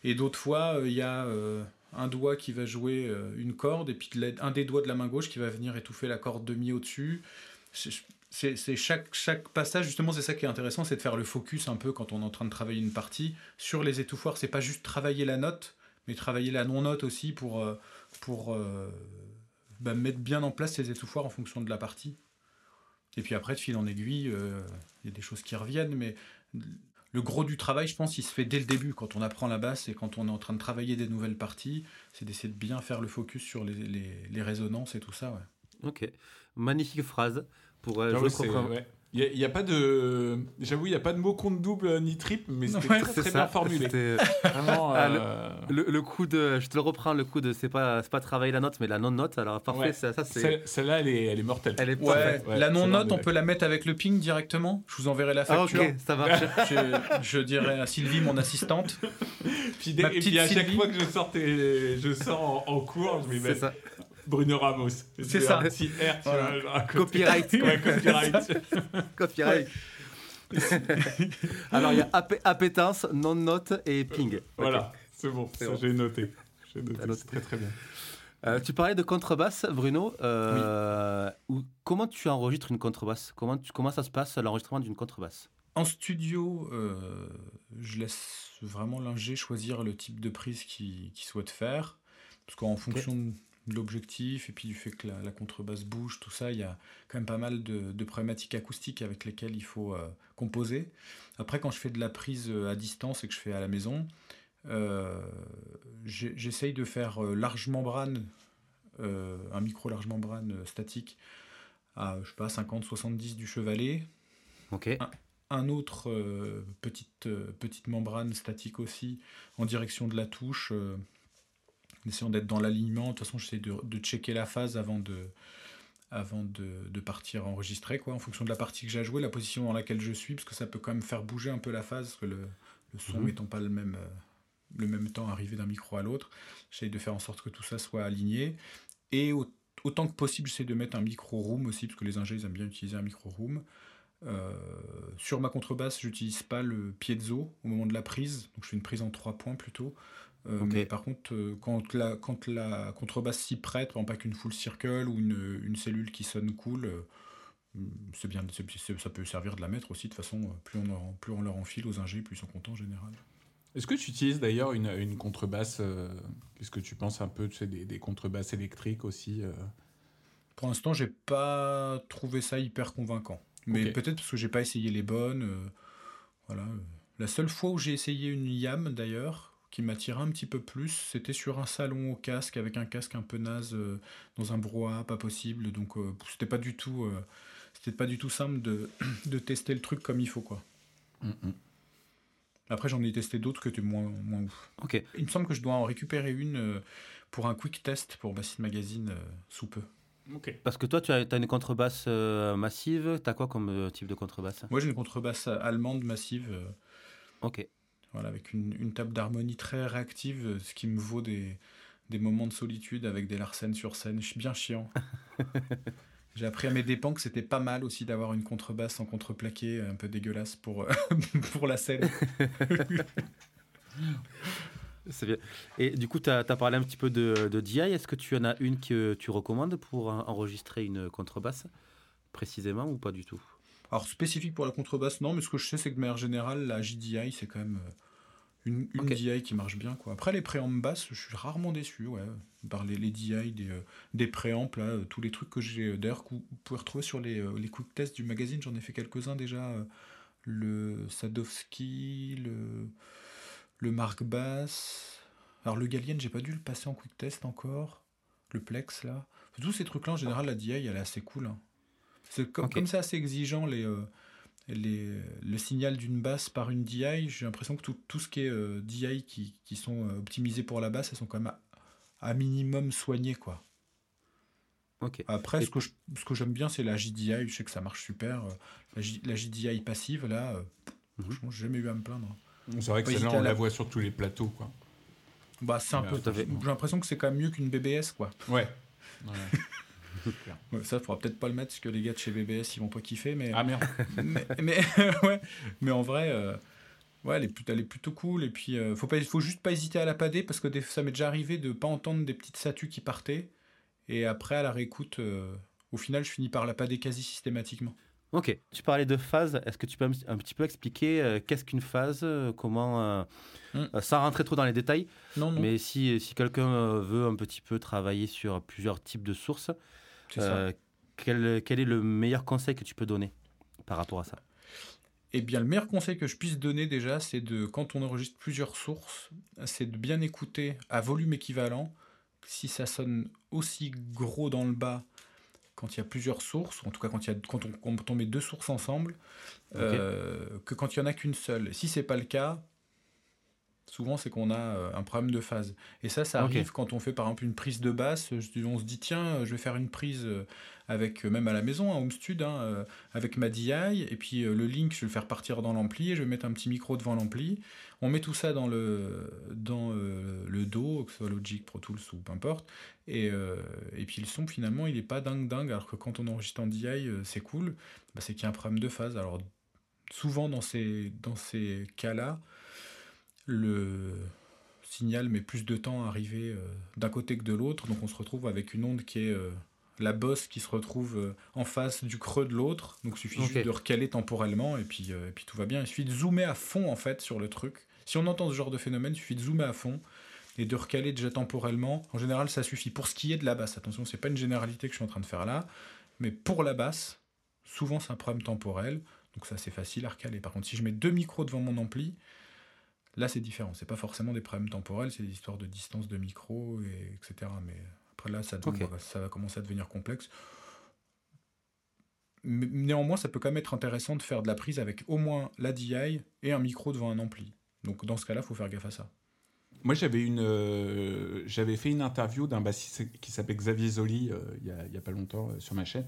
Et d'autres fois, euh, il y a euh, un doigt qui va jouer une corde, et puis un des doigts de la main gauche qui va venir étouffer la corde demi au-dessus. C'est chaque, passage, justement, c'est ça qui est intéressant, c'est de faire le focus un peu quand on est en train de travailler une partie sur les étouffoirs. C'est pas juste travailler la note, mais travailler la non-note aussi pour, pour bah, mettre bien en place ces étouffoirs en fonction de la partie. Et puis après, de fil en aiguille, euh, il y a des choses qui reviennent, mais le gros du travail, je pense, il se fait dès le début, quand on apprend la basse et quand on est en train de travailler des nouvelles parties, c'est d'essayer de bien faire le focus sur les, les, résonances et tout ça. Ouais. Ok, magnifique phrase pour euh, je il n'y a, pas de. J'avoue, il n'y a pas de mot compte double ni triple, mais c'était très, bien formulé. <laughs> Vraiment, ah, euh, le, coup de. Je te le reprends, le coup de. C'est pas, pas travailler la note, mais la non-note. Alors, parfait, ça, c'est. Celle-là, elle est, elle est mortelle. Elle est ouais, la non-note, on peut la mettre avec le ping directement? Je vous enverrai la ah, facture. ok, ça marche. je, dirai à Sylvie, mon assistante. puis, et puis à chaque fois que je sors, je sors en, cours, je vais mettre. Ça. Bruno Ramos. C'est ça. copyright. <laughs> copyright. <laughs> copyright. Alors, il y a appétence, non-note et ping. Voilà, c'est bon, j'ai noté. J'ai noté, très très bien. Euh, tu parlais de contrebasse, Bruno. Euh, comment tu enregistres une contrebasse? Comment, tu, comment ça se passe l'enregistrement d'une contrebasse? En studio, euh, je laisse vraiment l'ingé choisir le type de prise qu'il souhaite faire. Parce qu'en fonction l'objectif et puis du fait que la, contrebasse bouge, tout ça, il y a quand même pas mal de, problématiques acoustiques avec lesquelles il faut euh, composer. Après, quand je fais de la prise euh, à distance et que je fais à la maison, euh, j'essaye de faire large membrane, un micro large membrane statique à, je sais pas, 50-70 du chevalet. Ok. Un, autre petite, petite membrane statique aussi en direction de la touche essayant d'être dans l'alignement. De toute façon, j'essaie de, de, checker la phase avant de, avant de, de, partir enregistrer, quoi, en fonction de la partie que j'ai à jouer, la position dans laquelle je suis, parce que ça peut quand même faire bouger un peu la phase, parce que le, le son n'étant mhm. pas le même, euh, le même temps arrivé d'un micro à l'autre. J'essaie de faire en sorte que tout ça soit aligné. Et autant que possible, j'essaie de mettre un micro room aussi, parce que les ingés, ils aiment bien utiliser un micro room. Euh, sur ma contrebasse, j'utilise pas le piezo au moment de la prise, donc je fais une prise en trois points plutôt. Euh, mais par contre, euh, quand, la, quand la contrebasse s'y prête, pas qu'une full circle ou une, une, cellule qui sonne cool, c'est bien, ça peut servir de la mettre aussi. De toute façon, plus on, leur, plus on leur enfile aux ingés, plus ils sont contents en général. Est-ce que tu utilises d'ailleurs une, une, contrebasse Qu'est-ce que tu penses un peu tu sais, des, des contrebasses électriques aussi Pour l'instant, j'ai pas trouvé ça hyper convaincant. Mais peut-être parce que j'ai pas essayé les bonnes. voilà. La seule fois où j'ai essayé une YAM d'ailleurs, qui m'attirait un petit peu plus, c'était sur un salon au casque, avec un casque un peu naze, euh, dans un brouhaha pas possible. Donc euh, c'était pas du tout, euh, c'était pas du tout simple de, <clears throat> de, tester le truc comme il faut quoi. Mm, mm. Après j'en ai testé d'autres que tu moins, moins ouf. Ok. Il me semble que je dois en récupérer une pour un quick test pour Bassine Magazine sous peu. Ok. Parce que toi, tu as, as une contrebasse massive. Tu as quoi comme type de contrebasse? Moi, j'ai une contrebasse allemande massive. ok. Voilà, avec une, table d'harmonie très réactive, euh, ce qui me vaut des, des moments de solitude avec des Larsen sur scène. Je suis bien chiant. <laughs> J'ai appris à mes dépens que c'était pas mal aussi d'avoir une contrebasse en contreplaqué un peu dégueulasse pour, euh, <laughs> pour la scène. <laughs> C'est bien. Et du coup, tu as, parlé un petit peu de, de DI. Est-ce que tu en as une que tu recommandes pour enregistrer une contrebasse précisément ou pas du tout? Alors spécifique pour la contrebasse, non, mais ce que je sais, c'est que de manière générale, la JDI, c'est quand même euh, une, DI qui marche bien. Quoi. Après, les préampes basses, je suis rarement déçu, ouais, par les, les DI, des, euh, des là, euh, tous les trucs que j'ai, d'ailleurs, que vous pouvez retrouver sur les, les quick tests du magazine, j'en ai fait quelques-uns déjà, le Sadowski, le, le Mark Bass, alors le Galien, j'ai pas dû le passer en quick test encore, le Plex, là. Tous ces trucs-là, en général, la DI, elle est assez cool. Hein. C'est comme, comme c'est assez exigeant les, euh, les, le signal d'une basse par une DI, j'ai l'impression que tout, tout, ce qui est euh, DI qui, qui, sont euh, optimisés pour la basse, elles sont quand même à, minimum soignées. Quoi. Après, ce que, ce que j'aime bien, c'est la JDI. Je sais que ça marche super. La, la JDI passive, là, mm -hmm. j'ai jamais eu à me plaindre. C'est vrai que celle-là, on la... voit sur tous les plateaux. Quoi. Bah, c'est un peu. J'ai l'impression que c'est quand même mieux qu'une BBS. Quoi. Ouais. <laughs> ça, il faudra peut-être pas le mettre parce que les gars de chez BBS ils vont pas kiffer. Mais, ah merde. <laughs> mais, mais, <laughs> ouais, mais en vrai, euh, ouais, elle est, plutôt, elle est plutôt cool. Et puis, euh, faut, pas, faut juste pas hésiter à la pader parce que ça m'est déjà arrivé de pas entendre des petites statues qui partaient. Et après, à la réécoute, euh, au final, je finis par la pader quasi systématiquement. Ok, tu parlais de phase. Est-ce que tu peux un, petit peu expliquer qu'est-ce qu'une phase Comment, hmm. sans rentrer trop dans les détails, non, non. mais si, si quelqu'un veut un petit peu travailler sur plusieurs types de sources, euh, quel, quel, est le meilleur conseil que tu peux donner par rapport à ça? Eh bien, le meilleur conseil que je puisse donner déjà, c'est de, quand on enregistre plusieurs sources, c'est de bien écouter à volume équivalent. Si ça sonne aussi gros dans le bas quand il y a plusieurs sources, en tout cas quand, il y a, quand, on, on met deux sources ensemble, euh, que quand il n'y en a qu'une seule. Si c'est pas le cas, souvent c'est qu'on a euh, un problème de phase. Et ça, ça arrive quand on fait par exemple une prise de basse, on se dit tiens, je vais faire une prise euh, avec, euh, même à la maison, un home stud, hein, avec ma DI, et puis le link, je vais le faire partir dans l'ampli, et je vais mettre un petit micro devant l'ampli. On met tout ça dans le, dans, le dos, que ce soit Logic, Pro Tools ou peu importe, et, et puis le son finalement il est pas dingue dingue, alors que quand on enregistre en DI, c'est cool, bah, c'est qu'il y a un problème de phase. Alors souvent dans ces, dans ces cas-là, le signal met plus de temps à arriver euh, d'un côté que de l'autre, donc on se retrouve avec une onde qui est euh, la bosse qui se retrouve euh, en face du creux de l'autre, donc il suffit juste de recaler temporellement et puis, et puis tout va bien. Il suffit de zoomer à fond en fait sur le truc. Si on entend ce genre de phénomène, il suffit de zoomer à fond et de recaler déjà temporellement. En général, ça suffit pour ce qui est de la basse. Attention, c'est pas une généralité que je suis en train de faire là, mais pour la basse, souvent c'est un problème temporel, donc ça c'est facile à recaler. Par contre, si je mets deux micros devant mon ampli, Là, c'est différent. C'est pas forcément des problèmes temporels, c'est des histoires de distance de micro, et, etc. Mais après, là, ça, ça va commencer à devenir complexe. néanmoins, ça peut quand même être intéressant de faire de la prise avec au moins la DI et un micro devant un ampli. Donc, dans ce cas-là, il faut faire gaffe à ça. Moi, j'avais une, euh, j'avais fait une interview d'un bassiste qui s'appelle Xavier Zoli euh, il n'y a, a, pas longtemps euh, sur ma chaîne,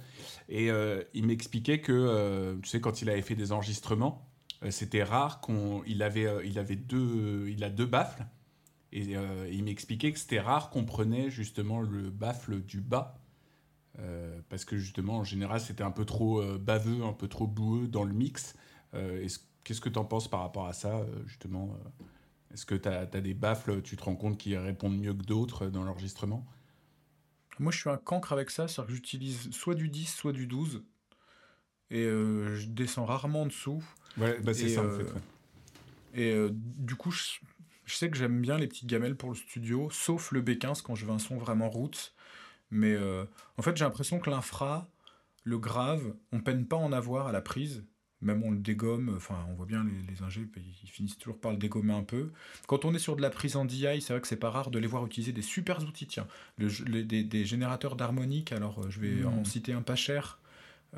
et il m'expliquait que, tu sais, quand il avait fait des enregistrements, c'était rare qu'on il avait euh, il avait deux il a deux baffles. Et euh, il m'expliquait que c'était rare qu'on prenait justement le baffle du bas. Parce que justement en général c'était un peu trop baveux un peu trop boueux dans le mix. Qu'est-ce que tu en penses par rapport à ça justement est-ce que tu as, des baffles tu te rends compte qui répondent mieux que d'autres dans l'enregistrement? Moi je suis un cancre avec ça c'est-à-dire que j'utilise soit du 10 soit du 12 et euh, je descends rarement en dessous. Ouais, bah c'est ça en euh, fait. ouais. Et euh, du coup, je, je sais que j'aime bien les petites gamelles pour le studio, sauf le B15 quand je veux un son vraiment roots. Mais euh, en fait, j'ai l'impression que l'infra, le grave, on peine pas à en avoir à la prise. Même on le dégomme, enfin on voit bien les, les ingés, ils finissent toujours par le dégommer un peu. Quand on est sur de la prise en DI, c'est vrai que c'est pas rare de les voir utiliser des super outils. Tiens, le jeu- les- des, des générateurs d'harmonique, alors je vais Mm. en citer un pas cher.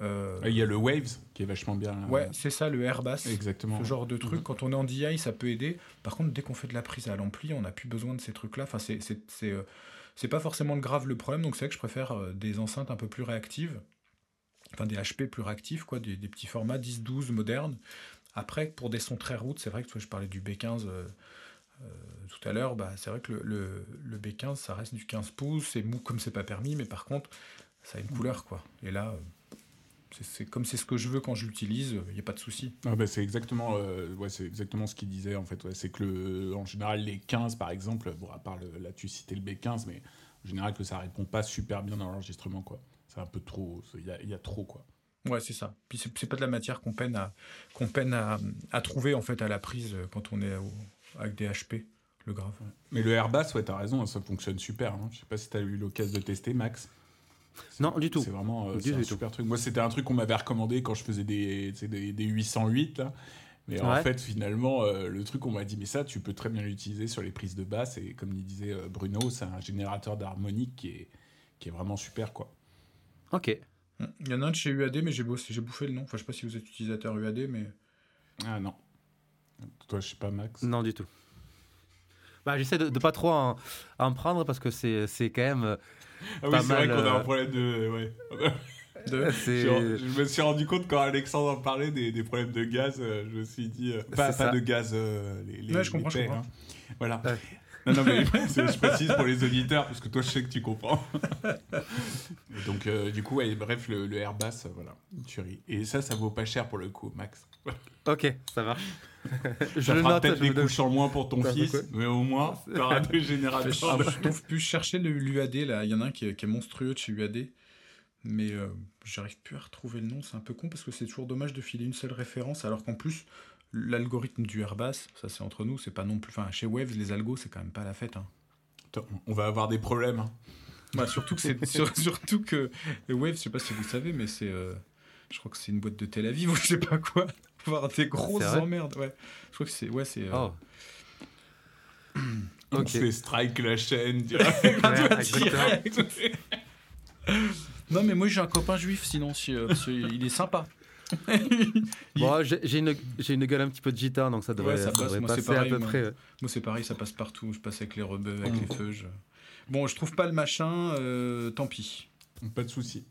Euh, Il y a le Waves qui est vachement bien. là. ouais, c'est ça, le Airbass. exactement. Ce genre de truc, Mhm. quand on est en DI, ça peut aider. Par contre, dès qu'on fait de la prise à l'ampli, on n'a plus besoin de ces trucs-là. Enfin, c'est, c'est, c'est, euh, c'est pas forcément grave le problème, donc c'est vrai que je préfère euh, des enceintes un peu plus réactives. Enfin, des HP plus réactifs, quoi, des, des petits formats 10-12 modernes. Après, pour des sons très routes, c'est vrai que tu vois, je parlais du B15 euh, euh, tout à l'heure, bah, c'est vrai que le, le, le B15, ça reste du 15 pouces, c'est mou comme c'est pas permis, mais par contre, ça a une couleur, quoi. Et là, euh, c'est, comme c'est ce que je veux quand je l'utilise, il n'y a pas de souci. Ah bah, c'est exactement, euh, ouais, c'est exactement ce qu'il disait en fait. Ouais. C'est que le, en général les 15 par exemple, bon à part le, là tu citais le B15, mais en général que ça répond pas super bien dans l'enregistrement quoi. C'est un peu trop, il y a, il y a trop quoi. Ouais, c'est ça. Puis c'est c'est pas de la matière qu'on peine à qu'on peine à, à trouver en fait à la prise euh, quand on est au- avec des HP, le grave. Mais le Airbass, ouais, t'as raison, ça fonctionne super. hein. Je sais pas si t'as eu l'occasion de tester, Max. Non, du tout. C'est vraiment euh, Du un tout. super truc. Moi, c'était un truc qu'on m'avait recommandé quand je faisais des, des, des 808. Là. Mais en fait, finalement, euh, le truc, on m'a dit, mais ça, tu peux très bien l'utiliser sur les prises de basse. Et comme il disait euh, Bruno, c'est un générateur d'harmonique qui est, qui est vraiment super, quoi. Ok. Il y en a un de chez UAD, mais j'ai bouffé le nom. Enfin, je sais pas si vous êtes utilisateur UAD, mais Ah non. Toi, je sais pas, Max. Non, du tout. Bah, j'essaie de, de pas trop en, en prendre parce que c'est c'est quand même. Ah oui, c'est vrai qu'on a un euh, problème de. Ouais. de- Je, je me suis rendu compte quand Alexandre en parlait des, des problèmes de gaz, euh, je me suis dit. euh, pas, pas ça. de gaz, euh, les, les, Ouais, je comprends, je hein. Voilà. Ouais. <laughs> Non, non, mais je précise pour les auditeurs, parce que toi, je sais que tu comprends. <laughs> Donc, euh, du coup, ouais, bref, le, le Airbass, euh, voilà, tuerie. Et ça, ça vaut pas cher pour le coup, Max. <laughs> Ok, ça marche. je Ça fera peut-être des couches en moins pour ton fils, mais au moins, t'auras deux générateurs. de- je trouve plus chercher le l'UAD là. Il y en a un qui est, qui est monstrueux de chez UAD, mais euh, j'arrive plus à retrouver le nom. C'est un peu con parce que c'est toujours dommage de filer une seule référence, alors qu'en plus l'algorithme du Airbus, ça c'est entre nous, c'est pas non plus. Enfin, chez Waves, les algos, c'est quand même pas la fête. Hein. On va avoir des problèmes. hein. Bah, surtout que c'est <laughs> sur- surtout que Wave, je sais pas si vous savez, mais c'est euh, je crois que c'est une boîte de Tel Aviv ou je sais pas quoi. Avoir des grosses emmerdes, ouais. Je crois que c'est ouais, c'est euh, Oh. <clears throat> On Ok. se fait strike la chaîne. <laughs> direct. Ouais, exactement. direct. <laughs> Non, mais moi j'ai un copain juif sinon si, euh, qu'il est sympa. Bon, <laughs> j'ai une, j'ai une gueule un petit peu de gitan, donc ça devrait, Ouais, ça ça passe. devrait Moi, c'est passer pareil, à peu moi. près. Moi c'est pareil, ça passe partout. Je passe avec les rebeux, avec Mm. les feux. je- Bon, je trouve pas le machin, euh, tant pis. Pas de souci.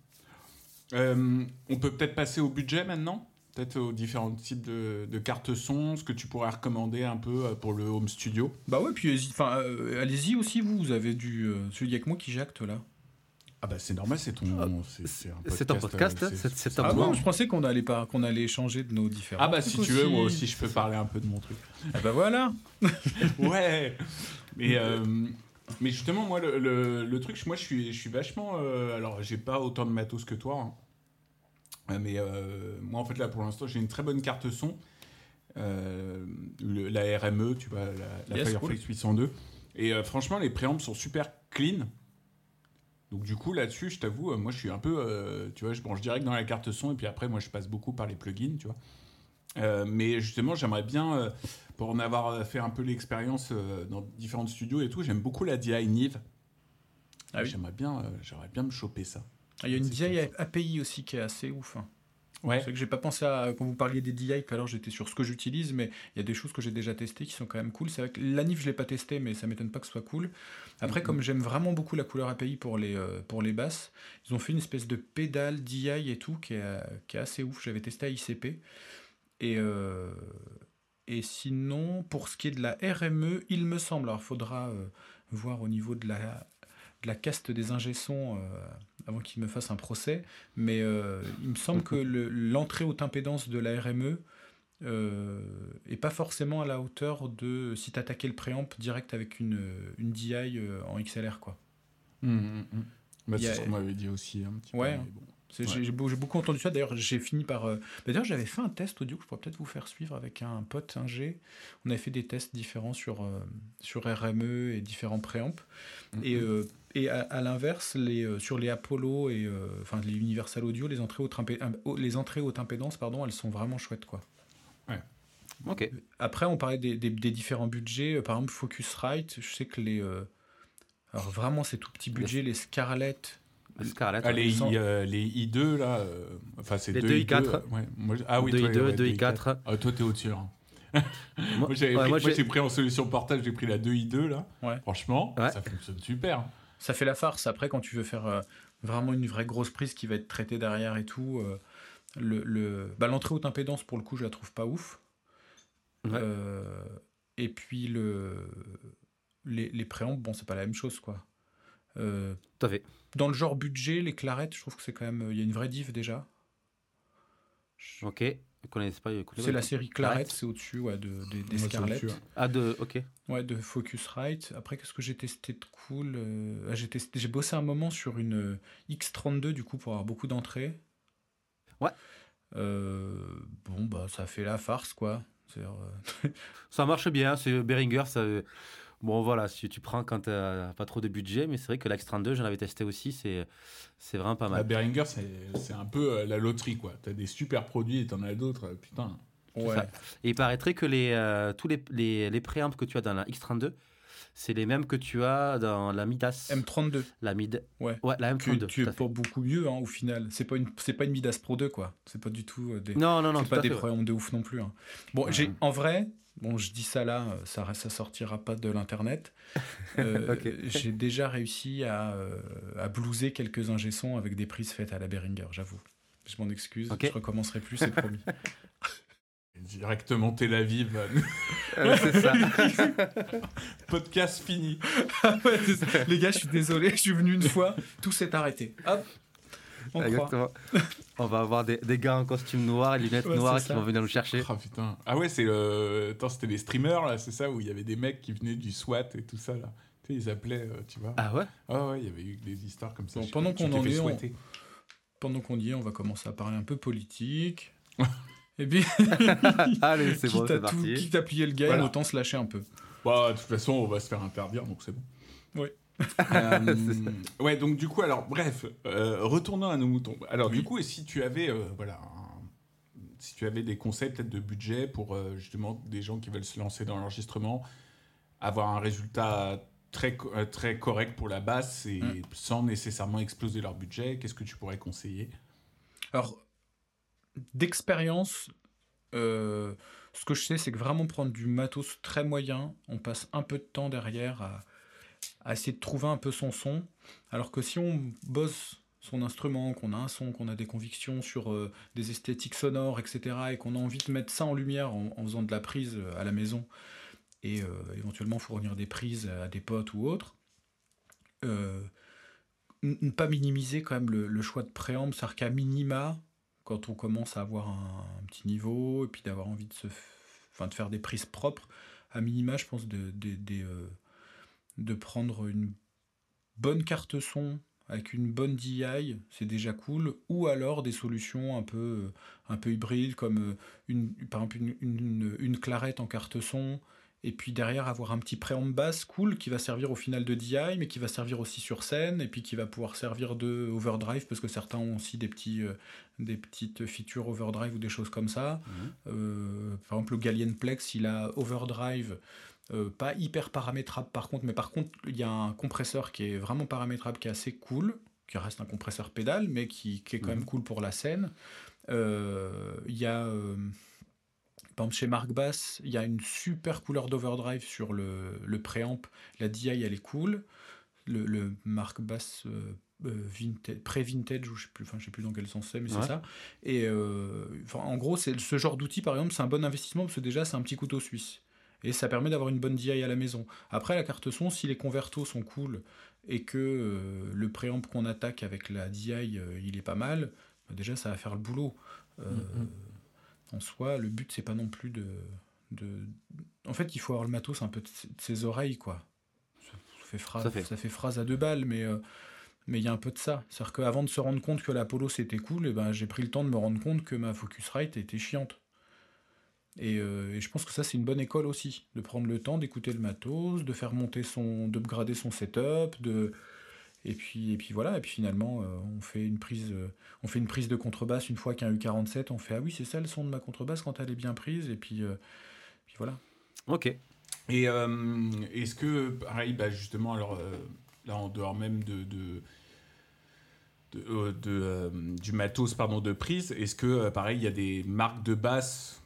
Euh, on peut peut-être passer au budget maintenant? Peut-être aux différents types de, de cartes son, ce que tu pourrais recommander un peu euh, pour le home studio? Bah ouais, puis enfin, euh, allez-y aussi vous, vous avez du euh, celui avec moi qui jacte là. Ah bah c'est normal, c'est ton... Ah, c'est- un podcast, euh, hein, c'est c'est ton Ah bon, je pensais qu'on allait pas qu'on allait échanger de nos différents. Ah bah si tu veux, moi aussi je peux parler un peu de mon truc. Ah bah voilà. <laughs> Ouais Mais, <laughs> euh, mais justement, moi, le, le- le truc, moi, je suis, je suis vachement. euh, alors, j'ai pas autant de matos que toi. hein. Mais euh, moi, en fait, là, pour l'instant, j'ai une très bonne carte son. Euh, le- la RME, tu vois, la, la Yes, Firefox 802. Et euh, franchement, les préambles sont super clean. Donc, du coup, là-dessus, je t'avoue, euh, moi, je suis un peu. euh, tu vois, je branche direct dans la carte son. Et puis après, moi, je passe beaucoup par les plugins, tu vois. Euh, mais justement, j'aimerais bien, euh, pour en avoir fait un peu l'expérience dans différents studios et tout, j'aime beaucoup la DI Nive. Ah oui. J'aimerais bien, j'aimerais bien me choper ça. Ah, Il y a une DI API aussi qui est assez ouf. hein. Ouais. C'est vrai que j'ai pas pensé à quand vous parliez des DI, qu'alors j'étais sur ce que j'utilise, mais il y a des choses que j'ai déjà testées qui sont quand même cool. C'est vrai que l'ANIF je l'ai pas testé, mais ça m'étonne pas que ce soit cool. Après, Mhm. comme j'aime vraiment beaucoup la couleur API pour les euh, pour les basses, ils ont fait une espèce de pédale DI et tout qui est, qui est assez ouf. J'avais testé à ICP et euh, et sinon pour ce qui est de la RME, il me semble, alors faudra euh, voir au niveau de la de la caste des euh, avant qu'ils me fassent un procès, mais euh, il me semble que le- l'entrée haute impédance de la RME euh, est pas forcément à la hauteur de si tu attaquais le préamp direct avec une, une DI euh, en XLR. Quoi. Hum, hum, hum. Bah, c'est a- ce qu'on m'avait dit aussi un petit Ouais. peu. J'ai beaucoup entendu ça. D'ailleurs, j'ai fini par. Euh, d'ailleurs, j'avais fait un test audio que je pourrais peut-être vous faire suivre avec un pote, un G. On avait fait des tests différents sur, euh, sur RME et différents préamps. Mm-hmm. Et, euh, et à, l'inverse, les, sur les Apollo et enfin les Universal Audio, les entrées haute, les entrées haute impédance, pardon, elles sont vraiment chouettes, quoi. Ouais. Ok. Après, on parlait des, des, différents budgets. Par exemple, Focusrite, je sais que les. alors, vraiment, ces tout petits budgets, les Scarlett Scarlett. Ah, les, euh, les, I2, là. Euh, enfin, c'est les 2 I4. Moi, ah oui, 2 I2, 2 I4. Ah, toi, t'es au-dessus. Hein. <laughs> moi, j'ai pris, pris, en solution portage, j'ai pris la 2 I2, là. Franchement, ça fonctionne super. Ça fait la farce. Après, quand tu veux faire euh, vraiment une vraie grosse prise qui va être traitée derrière et tout, le, le... Bah, l'entrée haute impédance, pour le coup, je la trouve pas ouf. et puis, le... les, les préambles, bon, c'est pas la même chose, quoi. Euh, Tout à fait. Dans le genre budget, les clarettes, je trouve que c'est quand même. Il y a une vraie diff déjà. Ok. Vous connaissez pas C'est la série Clarette, c'est au-dessus ouais, de, des Scarlett. Ah, de, ok. Ouais, de Focusrite. Après, qu'est-ce que j'ai testé de cool euh, ah, J'ai bossé un moment sur une euh, X32, du coup, pour avoir beaucoup d'entrées. Ouais. bon, bah, ça fait la farce, quoi. <laughs> ça marche bien. C'est Behringer, ça Bon, voilà, si tu prends quand tu n'as pas trop de budget, mais c'est vrai que l'X32, j'en avais testé aussi, c'est, c'est vraiment pas mal. La Behringer, c'est, un peu euh, la loterie, quoi. Tu as des super produits et tu en as d'autres, euh, putain. Ouais. Et il paraîtrait que les, euh, tous les, les, les préamps que tu as dans la X32, c'est les mêmes que tu as dans la Midas. M32. La Mid. Ouais. ouais la M32. Tu, es pour beaucoup mieux hein, au final. C'est pas une c'est pas une Midas Pro 2 quoi. C'est pas du tout des Non non non, c'est pas des préamps de ouf non plus. Hein. Bon, j'ai en vrai, Bon, je dis ça là, ça ça sortira pas de l'internet. <laughs> Euh, j'ai déjà réussi à, euh, à blouser quelques ingé avec des prises faites à la Behringer, j'avoue. Je m'en excuse, je recommencerai plus, c'est promis. <laughs> Directement Tel Aviv. c'est ça. <laughs> Podcast fini. Les gars, je suis désolé, je suis venu une fois, tout s'est arrêté. Hop, Exactement. On va avoir des, des, gars en costume noir et lunettes noires qui vont venir nous chercher. Oh, putain. Ah ouais, c'est le. Attends, c'était les streamers là, c'est ça où il y avait des mecs qui venaient du SWAT et tout ça là. Tu sais, ils appelaient, euh, tu vois. Ah ouais? Ah ouais, il y avait eu des histoires comme ça. pendant qu'on en est, on... pendant qu'on y est, on va commencer à parler un peu politique. <laughs> et puis, <laughs> allez, c'est bon, c'est parti. Quitte à plier le game, autant se lâcher un peu. Bah, de toute façon, on va se faire interdire, donc c'est bon. Oui. <laughs> Euh, ouais, donc du coup, alors bref, euh, retournons à nos moutons. Alors du coup, et si tu avais, euh, voilà, si tu avais des conseils peut-être de budget pour justement des gens qui veulent se lancer dans l'enregistrement, avoir un résultat très très correct pour la basse et mm. sans nécessairement exploser leur budget, qu'est-ce que tu pourrais conseiller? Alors, d'expérience. ce que je sais, c'est que vraiment prendre du matos très moyen, on passe un peu de temps derrière à, à essayer de trouver un peu son son. Alors que si on bosse son instrument, qu'on a un son, qu'on a des convictions sur euh, des esthétiques sonores, etc., et qu'on a envie de mettre ça en lumière en, faisant de la prise euh, à la maison, et euh, éventuellement fournir des prises à des potes ou autres, ne pas minimiser quand même le, choix de préamble, c'est-à-dire qu'à minima, quand on commence à avoir un, petit niveau, et puis d'avoir envie de, de faire des prises propres, à minima, je pense, de, des de prendre une bonne carte son avec une bonne DI, c'est déjà cool, ou alors des solutions un peu, un peu hybrides, comme euh, une, par exemple une, une, clarette en carte son, et puis derrière avoir un petit préamp basse cool qui va servir au final de DI, mais qui va servir aussi sur scène, et puis qui va pouvoir servir de overdrive, parce que certains ont aussi des, petits, euh, des petites features overdrive ou des choses comme ça. Mmh. Euh, par exemple, le Galien Plex, il a overdrive euh, pas hyper paramétrable par contre, mais par contre, il y a un compresseur qui est vraiment paramétrable, qui est assez cool, qui reste un compresseur pédale, mais qui, est quand même mhm. cool pour la scène. Euh, il y a, euh, par exemple, chez Mark Bass, il y a une super couleur d'overdrive sur le, le préamp. La DI, elle est cool. Le, le Mark Bass pré-vintage, ou je sais plus, enfin, je sais plus dans quel sens c'est, mais c'est ça. Et en gros, c'est ce genre d'outil, par exemple, c'est un bon investissement parce que déjà, c'est un petit couteau suisse et ça permet d'avoir une bonne DI à la maison. Après, la carte son, si les convertos sont cool et que euh, le préamp qu'on attaque avec la DI, euh, il est pas mal, bah, déjà ça va faire le boulot. Euh, mm, mm. En soi, le but c'est pas non plus de, de, En fait, il faut avoir le matos un peu de ses oreilles, quoi. Ça fait phrase, ça fait. phrase à deux balles, mais Mais il y a un peu de ça. C'est-à-dire qu'avant de se rendre compte que l'Apollo c'était cool, et ben, j'ai pris le temps de me rendre compte que ma Focusrite était chiante. Et, euh, et je pense que ça, c'est une bonne école aussi, de prendre le temps d'écouter le matos, de faire monter son, d'upgrader son setup, de, et puis, et puis voilà, et puis finalement, euh, on, fait une prise, euh, on fait une prise de contrebasse une fois qu'il y a eu 47, on fait ah oui, c'est ça le son de ma contrebasse quand elle est bien prise, et puis, voilà. Ok. Et est-ce que, pareil, bah justement, alors là, en dehors même de, de, du matos pardon, de prise, est-ce que, pareil, il y a des marques de basse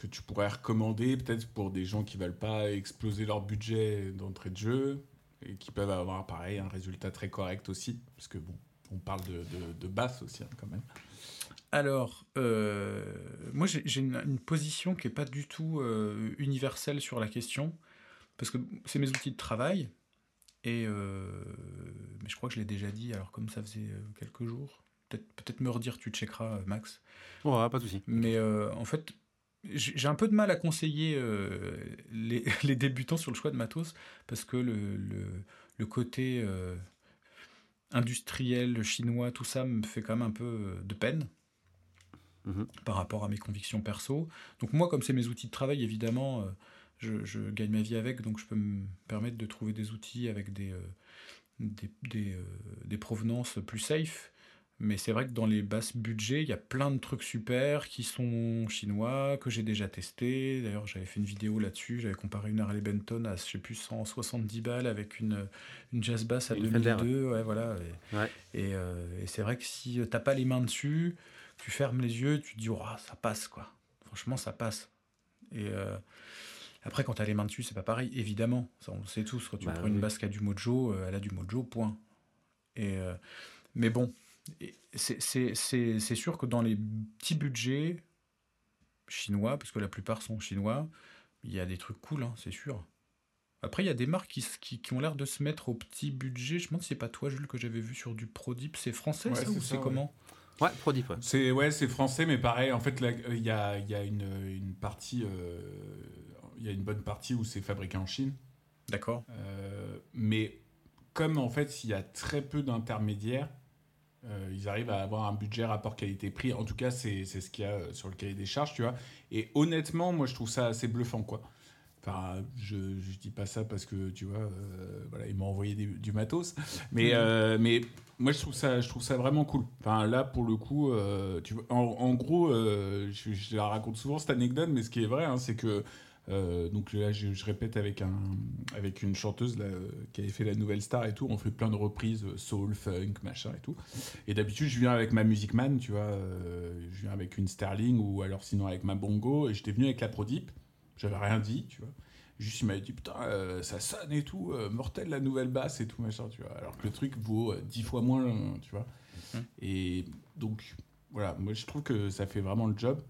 que tu pourrais recommander, peut-être pour des gens qui veulent pas exploser leur budget d'entrée de jeu et qui peuvent avoir, pareil, un résultat très correct aussi Parce que, bon, on parle de, de, de basse aussi, hein, quand même. Alors, euh, moi j'ai une, une position qui n'est pas du tout euh, universelle sur la question, parce que c'est mes outils de travail, et euh, mais je crois que je l'ai déjà dit, alors comme ça faisait quelques jours, peut-être peut-être me redire, tu checkeras, Max. Ouais, pas de souci. Mais euh, en fait, j'ai un peu de mal à conseiller euh, les, <laughs> les débutants sur le choix de matos, parce que le, le, le côté euh, industriel, chinois, tout ça me fait quand même un peu euh, de peine Mhm. par rapport à mes convictions perso. Donc moi, comme c'est mes outils de travail, évidemment, je, je gagne ma vie avec, donc je peux me permettre de trouver des outils avec des, des, des, des provenances plus safe. Mais c'est vrai que dans les basses budgets, il y a plein de trucs super qui sont chinois, que j'ai déjà testé. D'ailleurs, j'avais fait une vidéo là-dessus. J'avais comparé une Harley Benton à, je sais plus, 170 balles avec une, une jazz bass à Une 2002. Fender, Ouais, voilà. Et, Ouais. et, euh, et c'est vrai que si t'as pas les mains dessus, tu fermes les yeux, tu te dis, oh, ça passe, quoi. Franchement, ça passe. Et euh, après, quand t'as les mains dessus, c'est pas pareil, évidemment. Ça, on le sait tous. Quand tu Bah prends oui. une basse qui a du mojo, euh, elle a du mojo, point. Et, euh, mais bon, c'est- c'est c'est- c'est sûr que dans les petits budgets chinois, parce que la plupart sont chinois, il y a des trucs cool, hein, c'est sûr. Après, il y a des marques qui, qui, qui ont l'air de se mettre au petit budget. Je me demande si c'est pas toi, Jules, que j'avais vu sur du Prodip. C'est français, Ouais, ça, c'est ou c'est ouais. comment? Ouais, Prodip, ouais. C'est ouais, c'est français, mais pareil. En fait, il y a, il y a une, une partie, euh, il y a une bonne partie où c'est fabriqué en Chine. D'accord. Euh, mais comme en fait, il y a très peu d'intermédiaires, euh, ils arrivent à avoir un budget rapport qualité-prix. En tout cas, c'est c'est ce qu'il y a euh, sur le cahier des charges, tu vois. Et honnêtement, moi, je trouve ça assez bluffant, quoi. Enfin, je, je dis pas ça parce que, tu vois, euh, voilà, ils m'ont envoyé des- du matos. Mais, euh, mais moi, je trouve, ça, je trouve ça vraiment cool. Enfin, là, pour le coup, tu vois, en, en gros, je, je la raconte souvent, cette anecdote, mais ce qui est vrai, hein, c'est que euh, donc là, je, je répète avec, un, avec une chanteuse là, qui avait fait la nouvelle star et tout. On fait plein de reprises, euh, soul, funk, machin et tout. Et d'habitude, je viens avec ma Music Man, tu vois. euh, je viens avec une Sterling ou alors sinon avec ma Bongo. Et j'étais venu avec la Prodip. J'avais rien dit, tu vois. Juste, il m'avait dit, putain, euh, ça sonne et tout, mortel la nouvelle basse et tout, machin, tu vois. Alors que le truc vaut dix fois moins, tu vois. Mhm. Et donc, voilà, moi je trouve que ça fait vraiment le job.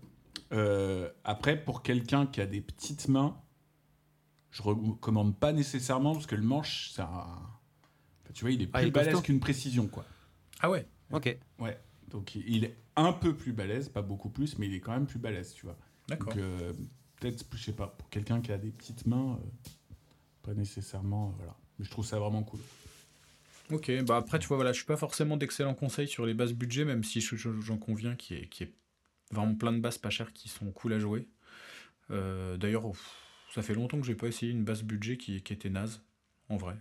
Euh, après, pour quelqu'un qui a des petites mains, je recommande pas nécessairement parce que le manche, enfin, tu vois, il est Ah, plus il est balèze qu'une précision, quoi. Ah ouais Ok. Ouais. Donc il est un peu plus balèze, pas beaucoup plus, mais il est quand même plus balèze, tu vois. D'accord. Donc euh, peut-être, je sais pas, pour quelqu'un qui a des petites mains, euh, pas nécessairement, euh, voilà. Mais je trouve ça vraiment cool. Ok, bah après, tu vois, voilà, je suis pas forcément d'excellents conseils sur les basses budgets, même si je- je- j'en conviens ait- qu'il y ait vraiment plein de basses pas chères qui sont cool à jouer. Euh, D'ailleurs, ça fait longtemps que j'ai pas essayé une basse budget qui, qui était naze, en vrai.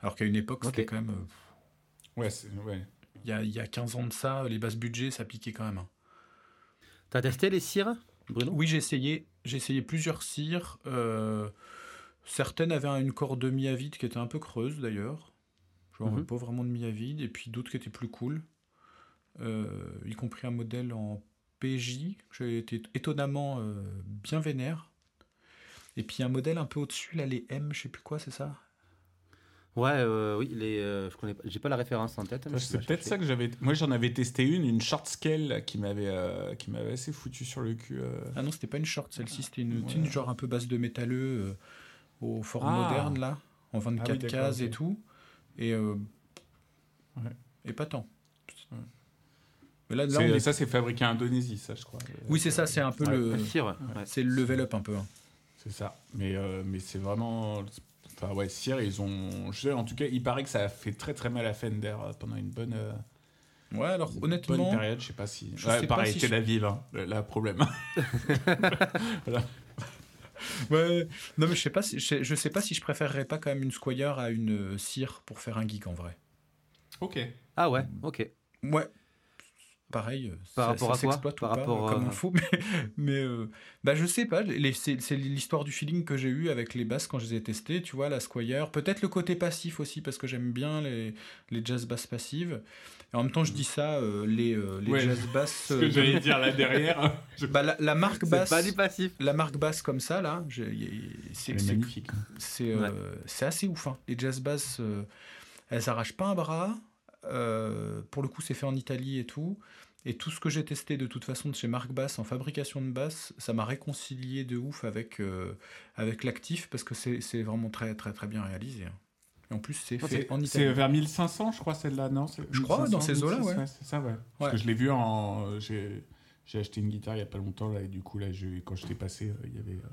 Alors qu'à une époque, c'était quand même. euh, Ouais, c'est, ouais. Il y, a, il y a 15 ans de ça, les basses budgets, ça piquait quand même. hein. T'as testé les cires, Bruno? Oui, j'ai essayé, j'ai essayé plusieurs cires. euh, certaines avaient une corde de mi à vide qui était un peu creuse d'ailleurs. Genre Mhm. pas vraiment de mi à vide. Et puis d'autres qui étaient plus cool. Euh, y compris un modèle en PJ. J'ai été étonnamment euh, bien vénère. Et puis un modèle un peu au-dessus, là, les M, je sais plus quoi, c'est ça? Ouais, euh, oui, les, euh, je connais pas, j'ai pas la référence en tête. C'est peut-être ça que j'avais. Moi, j'en avais testé une, une short scale qui m'avait, euh, qui m'avait assez foutu sur le cul. euh. Ah non, c'était pas une short, celle-ci, c'était une, Ouais. genre un peu base de métalleux euh, au forme Ah. moderne, là, en 24 Ah oui, cases et tout. Et, euh, Ouais. et pas tant. Mais là, là, C'est- on est- Ça, c'est fabriqué en Indonésie, ça, je crois. Oui, c'est ça, c'est un peu Ouais. le. Ouais. C'est le level up un peu. hein. C'est ça. Mais, euh, mais c'est vraiment. Enfin, ouais, Sire, ils ont. Je sais, en tout cas, il paraît que ça a fait très très mal à Fender euh, pendant une bonne. euh, Ouais, alors une honnêtement, Bonne période, je sais pas si. je Ouais, sais pas pareil, si Tel je- Aviv, hein, le- là, problème. <laughs> ouais, non mais je sais pas, si, je, je sais pas si je préférerais pas quand même une Squire à une euh, Cire pour faire un geek en vrai. ok. Ah ouais, ok. Ouais. Pareil, euh, Par ça, rapport ça à quoi s'exploite ou Par pas, rapport, euh, comme euh, il faut, <laughs> mais, mais euh, bah, je sais pas, c'est c'est l'histoire du feeling que j'ai eu avec les basses quand je les ai testées, tu vois, la Squire, peut-être le côté passif aussi, parce que j'aime bien les, les jazz basses passives, et en même temps je dis ça, euh, les, euh, les Ouais, jazz basses, <laughs> Ce que j'allais dire là derrière. je- <laughs> bah, la, la marque basse, pas du passif. la marque basse comme ça, là, c'est est c'est- magnifique. c'est euh, c'est assez ouf. hein. Les jazz basses, euh, elles s'arrachent pas un bras. Euh, pour le coup, c'est fait en Italie et tout. Et tout ce que j'ai testé de toute façon de chez Marc Bass en fabrication de basses, ça m'a réconcilié de ouf avec, euh, avec l'actif parce que c'est c'est vraiment très très très bien réalisé. Et en plus, c'est fait C'est en c'est Italie. vers 1500, je crois, celle-là, non Je crois, 1500, dans ces eaux-là, ouais. C'est ça, ouais. Parce que je l'ai vu en. euh, J'ai acheté une guitare il y a pas longtemps, là, et du coup, là, je, quand je t'ai passé, euh, il y avait. euh, il y avait-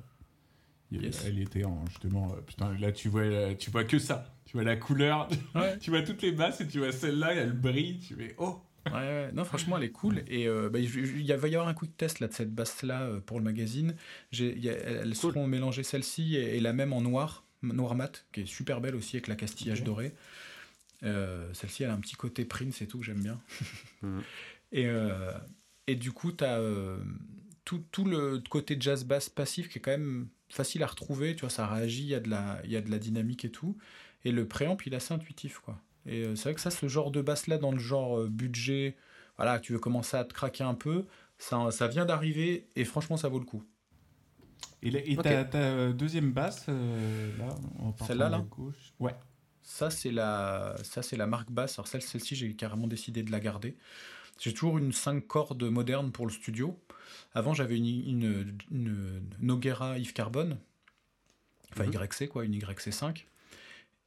Yes. Elle était en justement. euh, putain, là, tu vois, euh, tu vois que ça. Tu vois la couleur, <laughs> Ouais. tu vois toutes les basses, et tu vois celle-là, il y a le brille, tu fais oh Ouais, ouais. Non, franchement, elle est cool. Et euh, bah, il va y avoir un quick test là, de cette basse-là euh, pour le magazine. Y a- elles Cool. seront mélangées celle-ci et, et la même en noir, noir mat, qui est super belle aussi avec la castillage Ok. doré. Euh, celle-ci, elle a un petit côté Prince et tout, que j'aime bien. <laughs> Mhm. et, et du coup, tu as tout, tout le côté jazz bass passif qui est quand même facile à retrouver. Tu vois, ça réagit, il y, a de la- il y a de la dynamique et tout. Et le préamp, il est assez intuitif, quoi. Et euh, c'est vrai que ça, ce genre de basse-là, dans le genre euh, budget, voilà, tu veux commencer à te craquer un peu, ça, ça vient d'arriver et franchement, ça vaut le coup. Et, la- et Ok. ta, euh, deuxième basse, euh, là, en Celle-là, là gauche. Ouais. Ça, c'est la, ça, c'est la marque basse. Alors, celle, celle-ci, j'ai carrément décidé de la garder. J'ai toujours une 5 cordes moderne pour le studio. Avant, j'avais une, une, une Noguera Yves Carbone, enfin Mhm. YC, quoi, une YC5.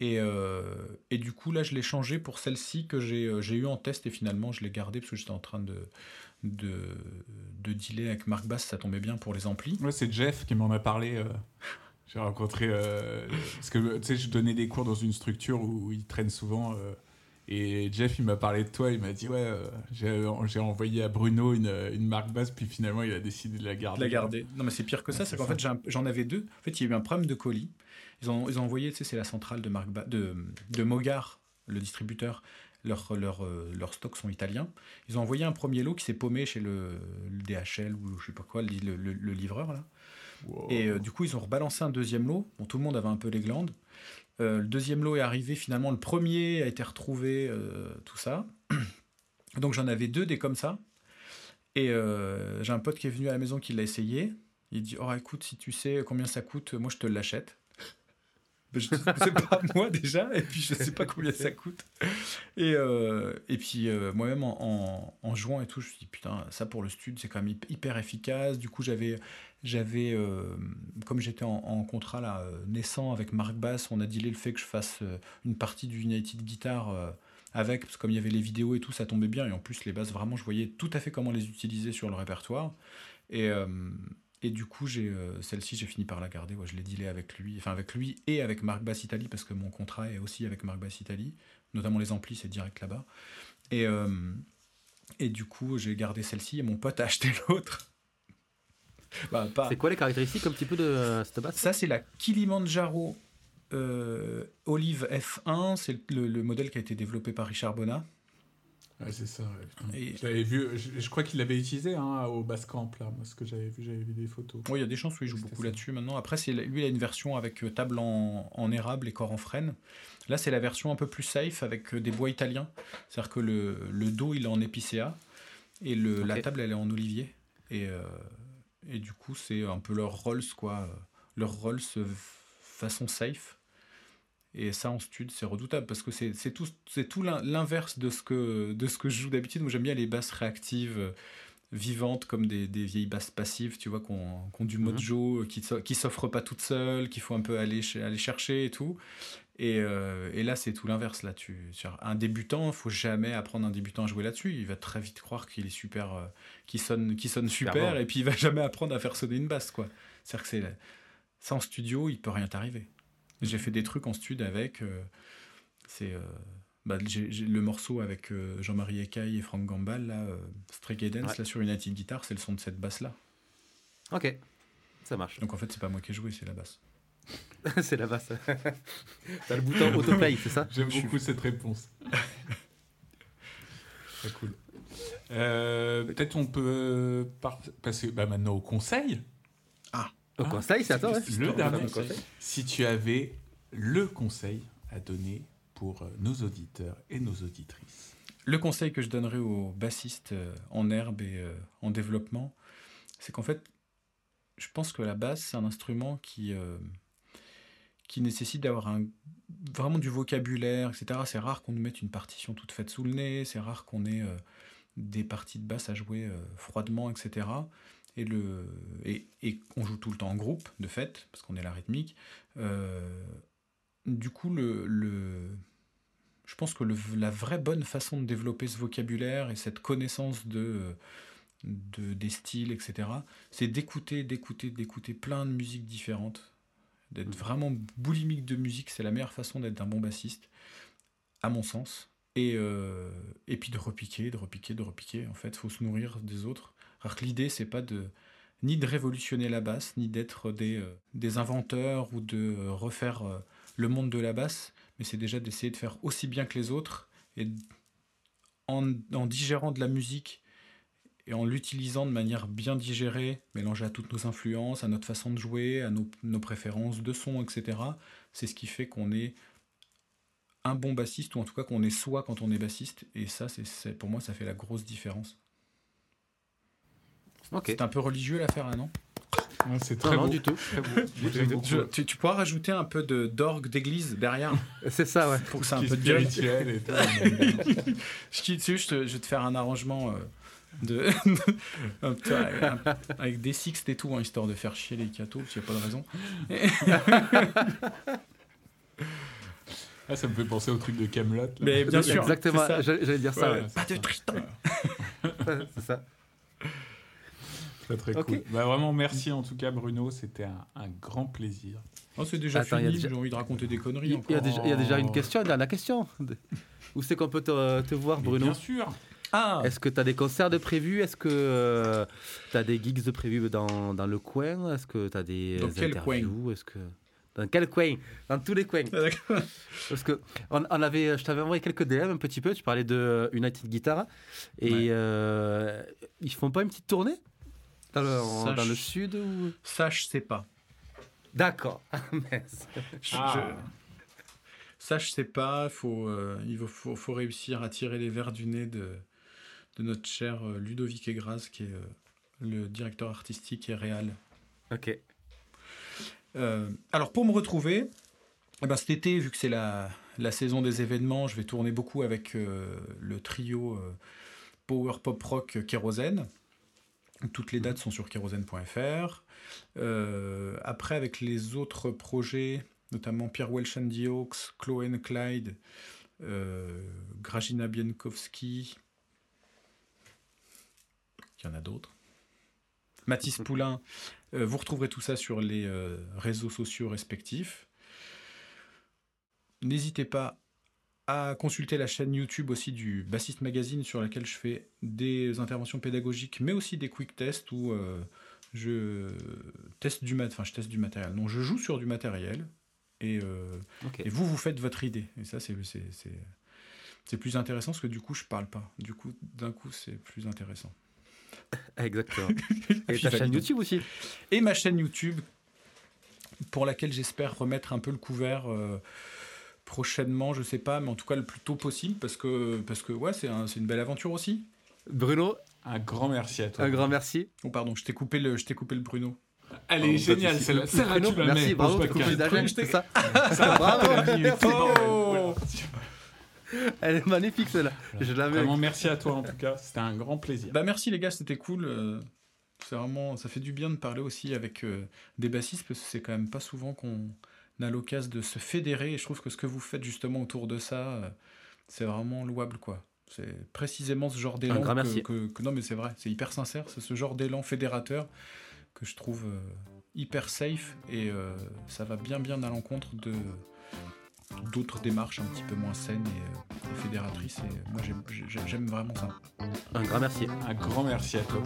Et, euh, et du coup, là, je l'ai changé pour celle-ci que j'ai euh, j'ai eu en test et finalement, je l'ai gardée parce que j'étais en train de, de, de dealer avec Marc Bass, ça tombait bien pour les amplis. Ouais, c'est Jeff qui m'en a parlé. euh, J'ai rencontré. euh, parce que tu sais, je donnais des cours dans une structure où il traîne souvent. Et Jeff, il m'a parlé de toi. Il m'a dit Ouais, euh, j'ai envoyé à Bruno une, une marque basse, puis finalement, il a décidé de la garder. de la garder. Non, mais c'est pire que ça, Ouais, c'est qu'en fait, j'en avais deux. En fait, il y a eu un problème de colis. Ils ont, ils ont envoyé, tu sais, c'est la centrale de, Marc Ba- de, de Mogar, le distributeur. Leurs leur, euh, leurs stocks sont italiens. Ils ont envoyé un premier lot qui s'est paumé chez le, le DHL ou je sais pas quoi, le, le- le livreur là. Wow. Et euh, du coup, ils ont rebalancé un deuxième lot. Bon, tout le monde avait un peu les glandes. Euh, le deuxième lot est arrivé. Finalement, le premier a été retrouvé, euh, tout ça. <clears throat> Donc, j'en avais deux des comme ça. Et euh, j'ai un pote qui est venu à la maison qui l'a essayé. Il dit Oh, écoute, si tu sais combien ça coûte, moi, je te l'achète. Je sais pas moi déjà, et puis je sais pas combien ça coûte. Et, euh, et puis euh, moi-même en, en, jouant et tout, je me suis dit putain, ça pour le stud, c'est quand même hyp- hyper efficace. Du coup, j'avais j'avais, euh, comme j'étais en, contrat là, naissant avec Marc Bass, on a dealé le fait que je fasse une partie du United Guitar avec, parce que comme il y avait les vidéos et tout, ça tombait bien. Et en plus, les basses, vraiment, je voyais tout à fait comment les utiliser sur le répertoire. Et, et du coup, j'ai euh, celle-ci, j'ai fini par la garder. Ouais, je l'ai dealé avec lui, enfin avec lui et avec Marc Bass Italie, parce que mon contrat est aussi avec Marc Bass Italie, notamment les amplis, c'est direct là-bas. Et, euh, et du coup, j'ai gardé celle-ci et mon pote a acheté <laughs> l'autre. Bah, pas, C'est quoi les caractéristiques un petit peu de euh, cette basse ça, c'est la Kilimanjaro euh, Olive F1. C'est le, le modèle qui a été développé par Richard Bonnat. Ouais, c'est ça. ouais, J'avais vu, je, je crois qu'il l'avait utilisé hein, au Basecamp, là. Moi, ce que j'avais vu, j'avais vu des photos. Oui, il y a des chances où il joue beaucoup là-dessus maintenant. Après, c'est, lui, il a une version avec euh, table en, en érable et corps en frêne. Là, c'est la version un peu plus safe avec euh, des bois italiens. C'est-à-dire que le, le dos, il est en épicéa et le, la table, elle est en olivier. Et, euh, et du coup, c'est un peu leur Rolls, quoi. Leur Rolls façon safe. Et ça, en stud, c'est redoutable parce que c'est, tout, c'est tout l'in- l'inverse de ce, que, de ce que je joue d'habitude. Moi, j'aime bien les basses réactives. euh, vivantes comme des, des vieilles basses passives, tu vois, qui ont, qui ont du Mhm. mojo, qui so- qui s'offrent pas toutes seules, qu'il faut un peu aller, aller chercher et tout. Et, euh, et là, c'est tout l'inverse. Là, tu, un débutant, faut jamais apprendre un débutant à jouer là-dessus. Il va très vite croire qu'il est super, euh, qu'il sonne, qu'il sonne super, Super bon. et puis il va <laughs> jamais apprendre à faire sonner une basse, quoi. C'est-à-dire que c'est ça en studio, il peut rien t'arriver. J'ai fait des trucs en stud avec. euh, c'est euh, bah, le morceau avec euh, Jean-Marie Ecaille et Franck Gambal, là, euh, Stray Dance, Ouais. là, sur United Guitar, c'est le son de cette basse-là. Ok, ça marche. Donc en fait, c'est pas moi qui ai joué, c'est la basse. <laughs> c'est la basse. <laughs> T'as le bouton <laughs> autoplay, c'est ça? J'aime beaucoup cette réponse. Très cool. Euh, Peut-être on peut par- passer bah, maintenant au conseil. Au Ah, conseil, c'est à toi. Le dernier. Conseil. Si tu avais le conseil à donner pour euh, nos auditeurs et nos auditrices. Le conseil que je donnerais aux bassistes euh, en herbe et euh, en développement, c'est qu'en fait, je pense que la basse, c'est un instrument qui, euh, qui nécessite d'avoir un, vraiment du vocabulaire, etc. C'est rare qu'on nous mette une partition toute faite sous le nez, c'est rare qu'on ait euh, des parties de basse à jouer euh, froidement, etc. Et, le, et, et on joue tout le temps en groupe, de fait, parce qu'on est la rythmique. Euh, du coup, le, le, je pense que le- la vraie bonne façon de développer ce vocabulaire et cette connaissance de, de- des styles, etc., c'est d'écouter, d'écouter, d'écouter plein de musiques différentes. D'être vraiment boulimique de musique, c'est la meilleure façon d'être un bon bassiste, à mon sens. Et, euh, et puis de repiquer, de repiquer, de repiquer. En fait, il faut se nourrir des autres. Alors que l'idée, c'est pas de ni de révolutionner la basse, ni d'être des, euh, des inventeurs ou de euh, refaire euh, le monde de la basse, mais c'est déjà d'essayer de faire aussi bien que les autres et en, en digérant de la musique et en l'utilisant de manière bien digérée, mélangée à toutes nos influences, à notre façon de jouer, à nos, nos préférences de son, etc. C'est ce qui fait qu'on est un bon bassiste, ou en tout cas qu'on est soi quand on est bassiste, et ça, c'est- pour moi, ça fait la grosse différence. Ok. C'est un peu religieux l'affaire là, non? C'est Non, très non, beau. du tout. Très beau. <laughs> Je- tu, tu pourras rajouter un peu de d'orgue d'église derrière? <laughs> C'est ça, ouais. pour que ça ait un peu de gueule. et tout. <laughs> Je quitte dessus, je, te- vais te faire un arrangement euh, de un avec, un- avec des sixtes et tout, hein, histoire de faire chier les cathos, s'il n'y a pas de raison. Ah, ça me fait penser au truc de Camelot. Mais bien sûr, Exactement, j'allais j'allais dire ça, Ouais, ouais. Pas de Tristan. c'est ça. Très très cool. Bah, vraiment merci en tout cas Bruno, c'était un, un grand plaisir. Oh, c'est déjà Attends, il y a fini, déjà- j'ai envie de raconter des conneries Il y, a déjà, il y a déjà une question, dernière question. <laughs> Où c'est qu'on peut te, te voir, Mais Bruno Bien sûr. Ah Est-ce que tu as des concerts de prévus? Est-ce que tu as des gigs de prévus dans, dans le coin? Est-ce que tu as des Dans quel interviews? Est-ce que dans quel coin? Dans tous les coins. Ah. <laughs> Parce que on, on avait, je t'avais envoyé quelques DM un petit peu. Tu parlais de United Guitar et Ouais. euh, ils font pas une petite tournée? En- Ça, dans le sud ou... Ça, je sais pas. D'accord. <laughs> Je- Ah. je- Ça, je sais pas. Faut, euh, il faut, réussir à tirer les verres du nez de, de notre cher euh, Ludovic Egras, qui est euh, le directeur artistique et réal. ok. Euh, alors, pour me retrouver, eh ben, cet été, vu que c'est la, la saison des événements, je vais tourner beaucoup avec le trio Power Pop Rock Kérosène. Toutes les dates sont sur kérosène.fr. Euh, après, avec les autres projets, notamment Pierre Welsh and the Hawks, Chloé Clyde, euh, Grajina Bienkowski, il y en a d'autres. Mathis Poulain, euh, vous retrouverez tout ça sur les euh, réseaux sociaux respectifs. N'hésitez pas à consulter la chaîne YouTube aussi du Bassiste Magazine sur laquelle je fais des interventions pédagogiques, mais aussi des quick tests où euh, je teste du mat, enfin je teste du matériel. Non, je joue sur du matériel et, euh, et vous vous faites votre idée. Et ça c'est c'est plus intéressant parce que du coup je parle pas. Du coup d'un coup c'est plus intéressant. <laughs> Exactement. <laughs> Et ta chaîne. YouTube aussi. et ma chaîne YouTube pour laquelle j'espère remettre un peu le couvert euh, prochainement, je sais pas, mais en tout cas le plus tôt possible parce que parce que ouais, c'est un- c'est une belle aventure aussi. Bruno, Un grand merci à toi. un grand merci. Oh pardon, je t'ai coupé le je t'ai coupé le Bruno. Elle est géniale celle-là. Bruno, tu la merci, mets bravo, t'as coupé d'agent, c'est ça. <laughs> Bravo. Oh. Elle est magnifique celle-là. Je l'avais. Vraiment merci à toi en tout cas, c'était un grand plaisir. Bah merci les gars, c'était cool. euh, C'est vraiment, ça fait du bien de parler aussi avec euh, des bassistes parce que c'est quand même pas souvent qu'on a l'occasion de se fédérer. Et je trouve que ce que vous faites justement autour de ça, euh, c'est vraiment louable, quoi. C'est précisément ce genre d'élan que, que, que, non, mais c'est vrai, c'est hyper sincère. C'est ce genre d'élan fédérateur que je trouve euh, hyper safe et euh, ça va bien bien à l'encontre de d'autres démarches un petit peu moins saines et, fédératrices. Et moi, j'aime vraiment ça. Un grand merci. Un grand merci à toi.